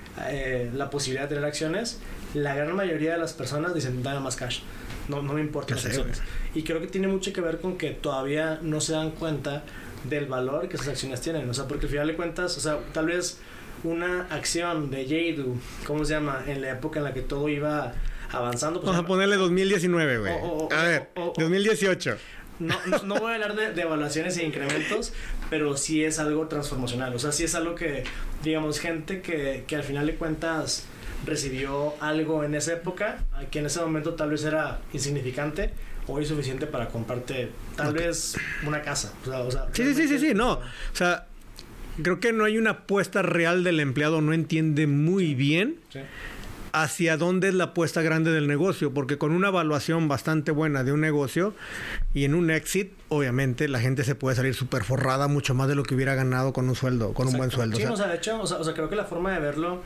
la posibilidad de tener acciones, la gran mayoría de las personas dicen, dame más cash. No, no me importa las acciones. Y creo que tiene mucho que ver con que todavía no se dan cuenta del valor que esas acciones tienen. O sea, porque al final de cuentas, o sea, tal vez una acción de Jadu, ¿cómo se llama? En la época en la que todo iba avanzando. Pues, Vamos a ponerle 2019, güey. a ver, 2018. No, no, voy a hablar de, de, evaluaciones e incrementos, pero sí es algo transformacional. O sea, sí es algo que, digamos, gente que, que al final de cuentas recibió algo en esa época, que en ese momento tal vez era insignificante, hoy suficiente para comprarte tal vez una casa. O sea, sí, sí, sí, sí, no. O sea, creo que no hay una apuesta real del empleado, no entiende muy bien. hacia dónde es la apuesta grande del negocio, porque con una evaluación bastante buena de un negocio y en un exit, obviamente la gente se puede salir súper forrada mucho más de lo que hubiera ganado con un sueldo, con un buen sueldo. Sí, o sea, de hecho, o sea, creo que la forma de verlo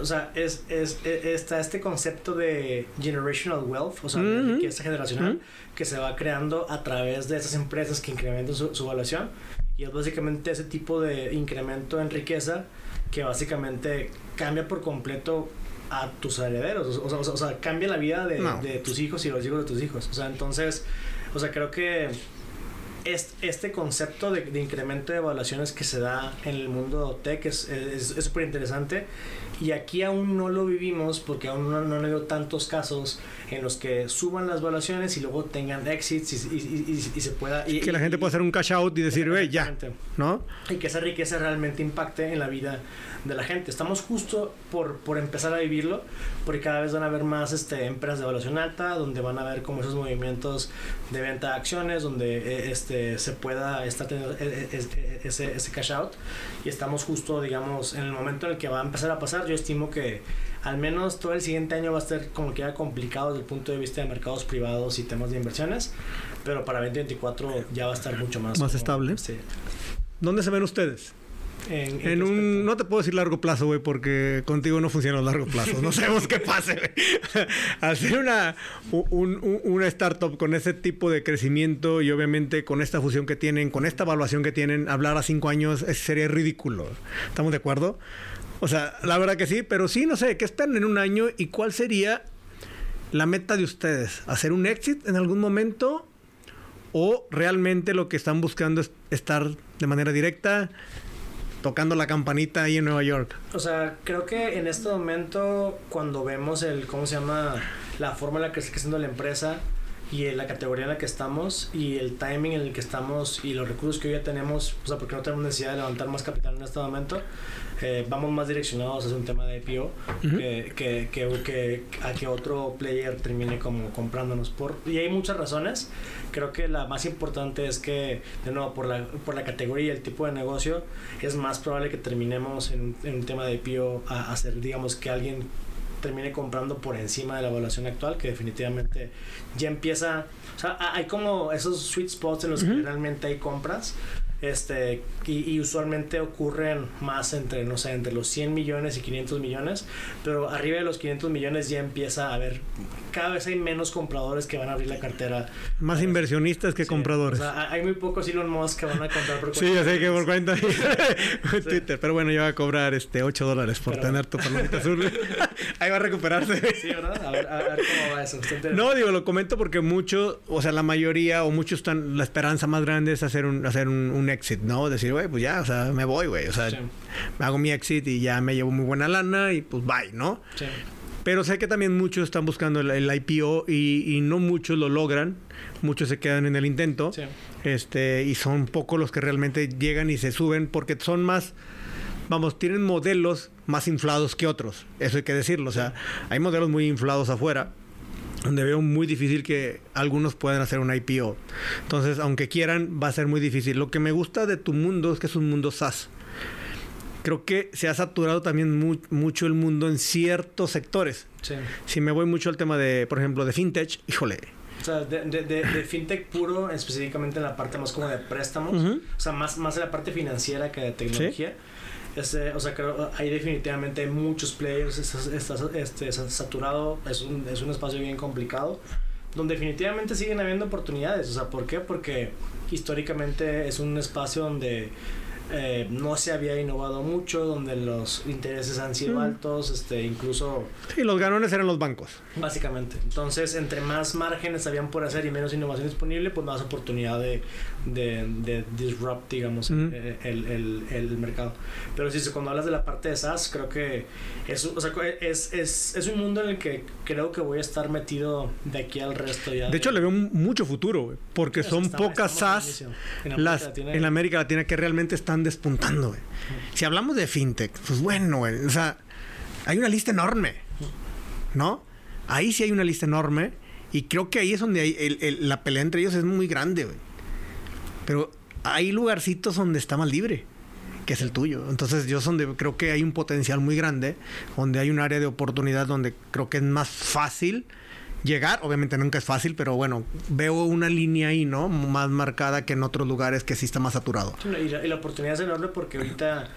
o sea, es, es, e, está este concepto de generational wealth, o sea, de riqueza generacional, que se va creando a través de esas empresas que incrementan su, su evaluación. Y es básicamente ese tipo de incremento en riqueza que básicamente cambia por completo a tus herederos. O sea, o sea, cambia la vida de, de, tus hijos y los hijos de tus hijos. O sea, entonces, o sea, creo que este concepto de, incremento de evaluaciones que se da en el mundo tech es súper interesante y aquí aún no lo vivimos porque aún no, no habido tantos casos en los que suban las evaluaciones y luego tengan exits y, se pueda... Y, que la gente pueda hacer un cash out y decir, ve, ya, ¿no? Y que esa riqueza realmente impacte en la vida de la gente. Estamos justo por, por empezar a vivirlo, porque cada vez van a haber más este, empresas de evaluación alta, donde van a ver como esos movimientos de venta de acciones, donde eh, este, se pueda estar teniendo e, e, e, ese, ese cash out. Y estamos justo, digamos, en el momento en el que va a empezar a pasar. Yo estimo que al menos todo el siguiente año va a estar como que ya complicado desde el punto de vista de mercados privados y temas de inversiones, pero para 2024 ya va a estar mucho más... Más estable. Sí. ¿Dónde se ven ustedes? En, un, no te puedo decir largo plazo, güey, porque contigo no funciona a largo plazo. No sabemos qué pase, güey. Hacer una, un, una startup con ese tipo de crecimiento y obviamente con esta fusión que tienen, con esta evaluación que tienen, hablar a cinco años sería ridículo. ¿Estamos de acuerdo? O sea, la verdad que sí, pero sí, no sé, ¿qué esperan en un año y cuál sería la meta de ustedes? ¿Hacer un exit en algún momento? ¿O realmente lo que están buscando es estar de manera directa? tocando la campanita ahí en Nueva York. O sea, creo que en este momento, cuando vemos el, ¿cómo se llama? La forma en la que está creciendo la empresa y en la categoría en la que estamos y el timing en el que estamos y los recursos que hoy ya tenemos, o sea, porque no tenemos necesidad de levantar más capital en este momento, eh, vamos más direccionados a un tema de IPO que, que, que, a que otro player termine como comprándonos. Por, y hay muchas razones. Creo que la más importante es que, de nuevo, por la, por la categoría y el tipo de negocio, es más probable que terminemos en, un tema de IPO a hacer, digamos, que alguien termine comprando por encima de la evaluación actual, que definitivamente ya empieza, o sea, hay como esos sweet spots en los que realmente hay compras, este, y, usualmente ocurren más entre, no sé, entre los 100 millones y 500 millones, pero arriba de los 500 millones ya empieza a haber, cada vez hay menos compradores que van a abrir la cartera. Más inversionistas que compradores. hay muy pocos Elon Musk que van a comprar por cuenta. Sí, ya sé que por cuenta Twitter, pero bueno, yo voy a cobrar este 8 dólares por tener tu palomita azul. Ahí va a recuperarse. Sí, ¿verdad? A ver, a ver cómo va eso. No, digo, lo comento porque muchos, o sea, la mayoría o muchos están, la esperanza más grande es hacer un, hacer un un exit, ¿no? Decir, güey, pues ya, o sea, me voy, güey. O sea, me hago mi exit y ya me llevo muy buena lana y pues bye, ¿no? Sí. Pero sé que también muchos están buscando el, IPO y, no muchos lo logran. Muchos se quedan en el intento. Sí. Este, y son pocos los que realmente llegan y se suben porque son más vamos, tienen modelos más inflados que otros. Eso hay que decirlo. O sea, hay modelos muy inflados afuera donde veo muy difícil que algunos puedan hacer un IPO. Entonces, aunque quieran, va a ser muy difícil. Lo que me gusta de tu mundo es que es un mundo SaaS. Creo que se ha saturado también mucho el mundo en ciertos sectores. Sí. Si me voy mucho al tema de, por ejemplo, de fintech, híjole. O sea, de, fintech puro, específicamente en la parte más como de préstamos. O sea, más, más en la parte financiera que de tecnología. Este, o sea, creo ahí definitivamente hay muchos players, está, este, saturado, es un, es un espacio bien complicado, donde definitivamente siguen habiendo oportunidades. O sea, ¿por qué? Porque históricamente es un espacio donde eh, no se había innovado mucho, donde los intereses han sido altos, este, incluso... Sí, los ganones eran los bancos. Básicamente. Entonces, entre más márgenes habían por hacer y menos innovación disponible, pues más oportunidad de, de, disrupt, digamos, eh, el, el, el, mercado. Pero sí, cuando hablas de la parte de SaaS, creo que es, o sea, es, es, es, un mundo en el que creo que voy a estar metido de aquí al resto ya. De, hecho, le veo mucho futuro, porque son pocas SaaS en las, en América Latina que realmente están despuntando, Si hablamos de fintech, pues bueno, O sea, hay una lista enorme, ¿no? Ahí sí hay una lista enorme. Y creo que ahí es donde hay la pelea entre ellos es muy grande, Pero hay lugarcitos donde está más libre, que es el tuyo. Entonces yo donde creo que hay un potencial muy grande, donde hay un área de oportunidad donde creo que es más fácil llegar. Obviamente nunca es fácil, pero bueno, veo una línea ahí, ¿no? Más marcada que en otros lugares que sí está más saturado. y, la, oportunidad es enorme porque ahorita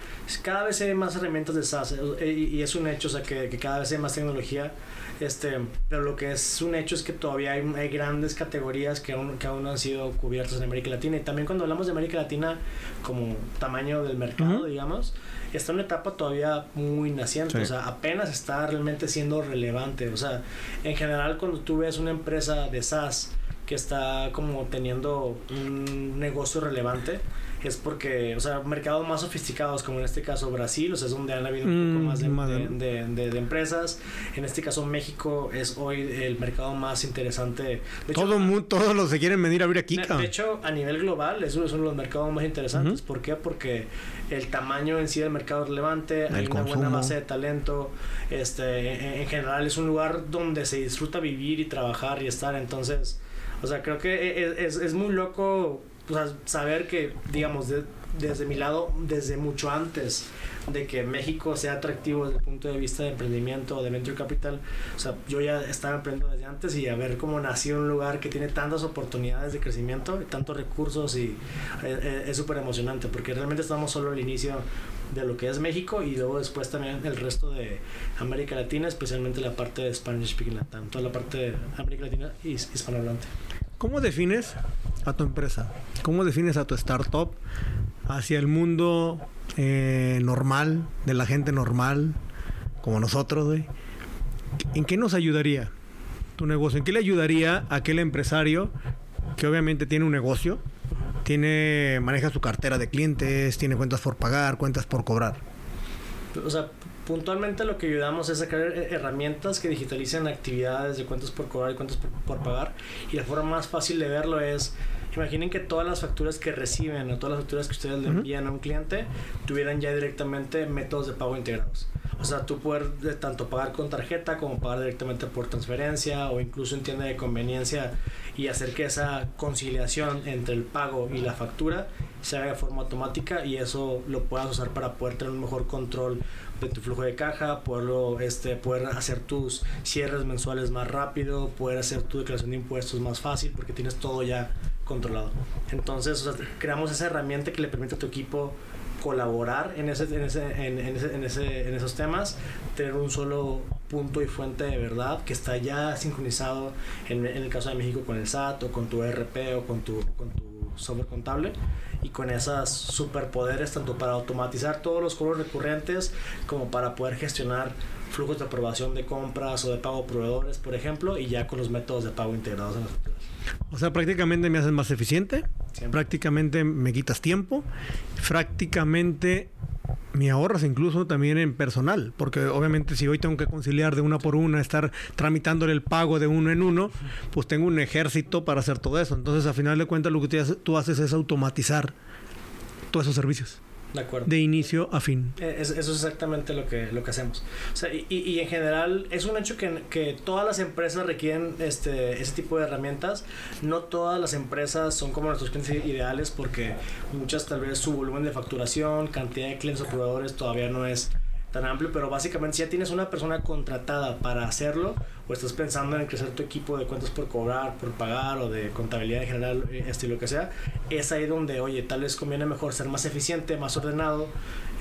cada vez hay más herramientas de SaaS eh, y, es un hecho, o sea, que, cada vez hay más tecnología. Este, pero lo que es un hecho es que todavía hay, hay grandes categorías que aún, que aún no han sido cubiertas en América Latina. Y también cuando hablamos de América Latina como tamaño del mercado, digamos, está en una etapa todavía muy naciente, o sea, apenas está realmente siendo relevante, o sea, en general cuando tú ves una empresa de SaaS que está como teniendo un negocio relevante, es porque, o sea, mercados más sofisticados, como en este caso Brasil, o sea, es donde han habido un poco mm, más de, de, empresas. En este caso México es hoy el mercado más interesante. Todo todos los que quieren venir a abrir aquí. De, hecho, a nivel global, es uno de los mercados más interesantes. ¿Por qué? Porque el tamaño en sí del mercado es relevante, hay una buena base de talento. Este, en, general es un lugar donde se disfruta vivir y trabajar y estar. Entonces, o sea, creo que e, e, es, es muy loco o sea, saber que, digamos, desde mi lado, desde mucho antes de que México sea atractivo desde el punto de vista de emprendimiento o de venture capital, o sea, yo ya estaba emprendiendo desde antes y a ver cómo nació un lugar que tiene tantas oportunidades de crecimiento, tantos recursos y eh, eh, es súper emocionante porque realmente estamos solo al inicio de lo que es México y luego después también el resto de América Latina, especialmente la parte de Spanish Speaking Latam, toda la parte de América Latina y hispanohablante. ¿Cómo defines a tu empresa? ¿Cómo defines a tu startup hacia el mundo eh, normal, de la gente normal, como nosotros? ¿En qué nos ayudaría tu negocio? ¿En qué le ayudaría a aquel empresario que obviamente tiene un negocio, tiene maneja su cartera de clientes, tiene cuentas por pagar, cuentas por cobrar? O sea, puntualmente lo que ayudamos es a crear herramientas que digitalicen actividades de cuentas por cobrar y cuentas por, pagar. Y la forma más fácil de verlo es, imaginen que todas las facturas que reciben o todas las facturas que ustedes le envían a un cliente tuvieran ya directamente métodos de pago integrados. O sea, tú puedes tanto pagar con tarjeta como pagar directamente por transferencia o incluso en tienda de conveniencia y hacer que esa conciliación entre el pago y la factura se haga de forma automática y eso lo puedas usar para poder tener un mejor control de tu flujo de caja, poderlo, este, poder hacer tus cierres mensuales más rápido, poder hacer tu declaración de impuestos más fácil porque tienes todo ya controlado. Entonces, creamos esa herramienta que le permite a tu equipo colaborar en, ese, en, ese, en, ese, en, ese, en esos temas, tener un solo punto y fuente de verdad que está ya sincronizado en, el caso de México con el SAT o con tu ERP o con tu, con tu software contable y con esos superpoderes tanto para automatizar todos los cobros recurrentes como para poder gestionar flujos de aprobación de compras o de pago proveedores, por ejemplo, y ya con los métodos de pago integrados en las facturas. O sea, prácticamente me haces más eficiente, prácticamente me quitas tiempo, prácticamente me ahorras incluso también en personal, porque obviamente si hoy tengo que conciliar de una por una, estar tramitándole el pago de uno en uno, pues tengo un ejército para hacer todo eso. Entonces, a final de cuentas, lo que tú haces es automatizar todos esos servicios. De acuerdo. De inicio a fin. Eh, eso es exactamente lo que, lo que hacemos. O sea, y, y, en general es un hecho que, que, todas las empresas requieren este, ese tipo de herramientas. No todas las empresas son como nuestros clientes ideales porque muchas tal vez su volumen de facturación, cantidad de clientes o proveedores todavía no es tan amplio, pero básicamente si ya tienes una persona contratada para hacerlo o estás pensando en crecer tu equipo de cuentas por cobrar, por pagar o de contabilidad en general, este lo que sea, es ahí donde, oye, tal vez conviene mejor ser más eficiente, más ordenado,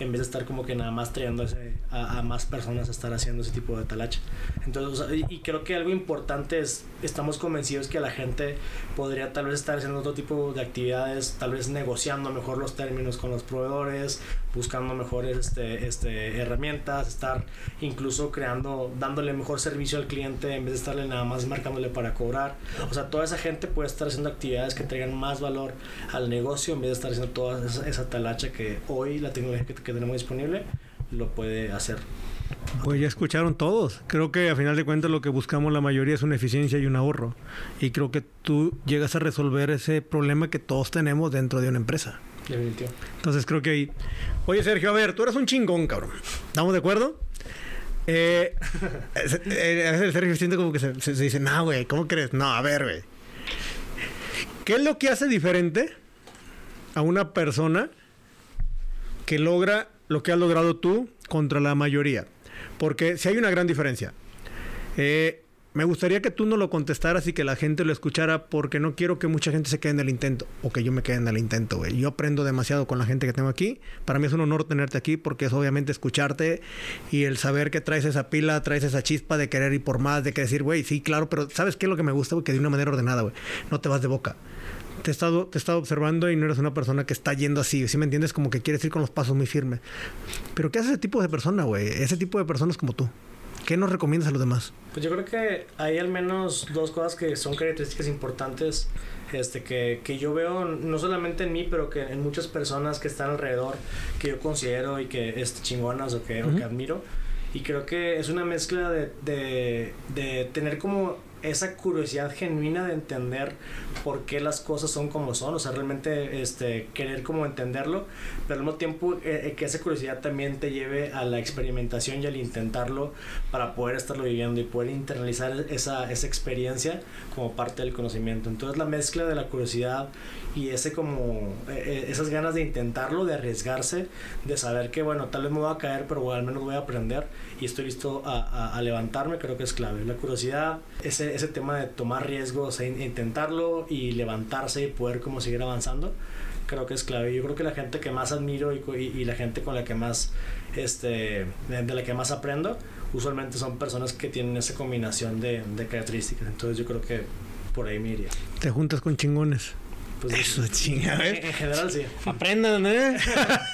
en vez de estar como que nada más trayendo a, más personas a estar haciendo ese tipo de talacha. Entonces, y, creo que algo importante es, estamos convencidos que la gente podría tal vez estar haciendo otro tipo de actividades, tal vez negociando mejor los términos con los proveedores, buscando mejores este, este, herramientas, estar incluso creando, dándole mejor servicio al cliente en vez de estarle nada más marcándole para cobrar. O sea, toda esa gente puede estar haciendo actividades que traigan más valor al negocio en vez de estar haciendo toda esa, talacha que hoy la tecnología que, que tenemos disponible lo puede hacer. Pues ya escucharon todos. Creo que a final de cuentas lo que buscamos la mayoría es una eficiencia y un ahorro. Y creo que tú llegas a resolver ese problema que todos tenemos dentro de una empresa. Definitivo. Entonces creo que ahí. Oye, Sergio, a ver, tú eres un chingón, cabrón. ¿Estamos de acuerdo? Eh, el Sergio siente como que se, dice, no, güey, ¿cómo crees? No, a ver, güey. ¿Qué es lo que hace diferente a una persona que logra lo que has logrado tú contra la mayoría? Porque si hay una gran diferencia. Eh, me gustaría que tú no lo contestaras y que la gente lo escuchara porque no quiero que mucha gente se quede en el intento o que yo me quede en el intento, güey. Yo aprendo demasiado con la gente que tengo aquí. Para mí es un honor tenerte aquí porque es obviamente escucharte y el saber que traes esa pila, traes esa chispa de querer ir por más, de que decir, güey, sí, claro, pero ¿sabes qué es lo que me gusta? Que de una manera ordenada, güey. No te vas de boca. Te he, estado, te estado observando y no eres una persona que está yendo así. Si me entiendes, como que quieres ir con los pasos muy firmes. Pero ¿qué hace ese tipo de persona, güey? Ese tipo de personas como tú. ¿Qué nos recomiendas a los demás? Pues yo creo que hay al menos dos cosas que son características importantes este, que, que, yo veo no solamente en mí, pero que en muchas personas que están alrededor, que yo considero y que es chingonas o que, o que admiro. Y creo que es una mezcla de, de, de tener como esa curiosidad genuina de entender por qué las cosas son como son, o sea, realmente este, querer como entenderlo, pero al mismo tiempo eh, eh, que esa curiosidad también te lleve a la experimentación y al intentarlo para poder estarlo viviendo y poder internalizar esa, esa experiencia como parte del conocimiento. Entonces la mezcla de la curiosidad y ese como eh, esas ganas de intentarlo, de arriesgarse, de saber que bueno, tal vez me voy a caer, pero al menos voy a aprender y estoy listo a, a levantarme, creo que es clave. La curiosidad, ese ese, tema de tomar riesgos e intentarlo y levantarse y poder como seguir avanzando, creo que es clave. Yo creo que la gente que más admiro y, y, la gente con la que más, este, de, la que más aprendo, usualmente son personas que tienen esa combinación de, de características. Entonces yo creo que por ahí me iría. Te juntas con chingones. Pues, Eso chinga, ¿eh? En, general sí. Aprendan, ¿eh?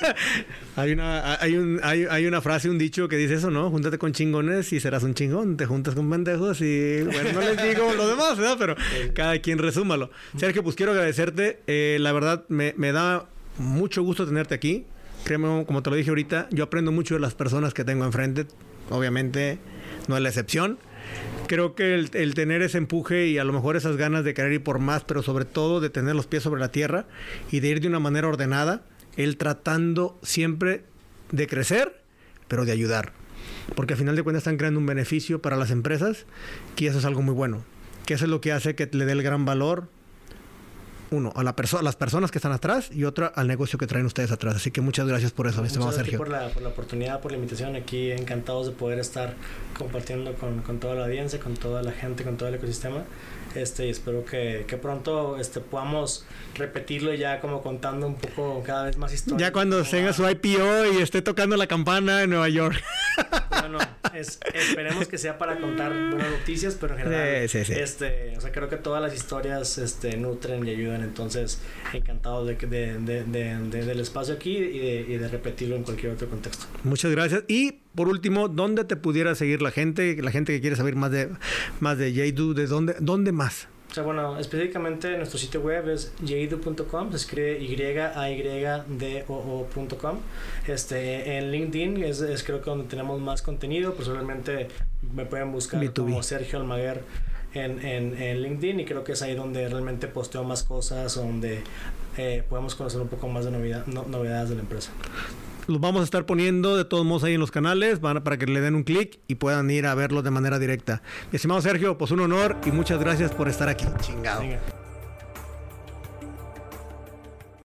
hay, una, hay, un, hay, hay, una frase, un dicho que dice eso, ¿no? Júntate con chingones y serás un chingón. Te juntas con pendejos y, bueno, no les digo lo demás, ¿verdad? Pero cada quien resúmalo. Sergio, pues quiero agradecerte. Eh, la verdad, me, me da mucho gusto tenerte aquí. Créeme, como te lo dije ahorita, yo aprendo mucho de las personas que tengo enfrente. Obviamente, no es la excepción creo que el, tener ese empuje y a lo mejor esas ganas de querer ir por más, pero sobre todo de tener los pies sobre la tierra y de ir de una manera ordenada, el tratando siempre de crecer, pero de ayudar. Porque al final de cuentas están creando un beneficio para las empresas y eso es algo muy bueno. Que eso es lo que hace que le dé el gran valor uno, a, la las personas que están atrás y otra al negocio que traen ustedes atrás. Así que muchas gracias por eso, estimado Sergio. Por la, por la oportunidad, por la invitación. Aquí encantados de poder estar compartiendo con, con toda la audiencia, con toda la gente, con todo el ecosistema. Este, y espero que, que, pronto este, podamos repetirlo ya como contando un poco cada vez más historias. Ya cuando tenga su IPO y esté tocando la campana en Nueva York. Bueno, esperemos que sea para contar buenas noticias, pero en general, este, o sea, creo que todas las historias este, nutren y ayudan, entonces encantado de, de, de, del espacio aquí y, y de repetirlo en cualquier otro contexto. Muchas gracias. Y por último, ¿dónde te pudiera seguir la gente? La gente que quiere saber más de más de Jadu, ¿de dónde, dónde más? O sea, bueno, específicamente nuestro sitio web es yaido.com, se escribe y a y d o ocom Este, en LinkedIn es, es, creo que donde tenemos más contenido, personalmente me pueden buscar como Sergio Almaguer en, en, en, LinkedIn y creo que es ahí donde realmente posteo más cosas, donde eh, podemos conocer un poco más de novedad, novedades de la empresa. Los vamos a estar poniendo de todos modos ahí en los canales para que le den un clic y puedan ir a verlos de manera directa. Mi estimado Sergio, pues un honor y muchas gracias por estar aquí. Chingado.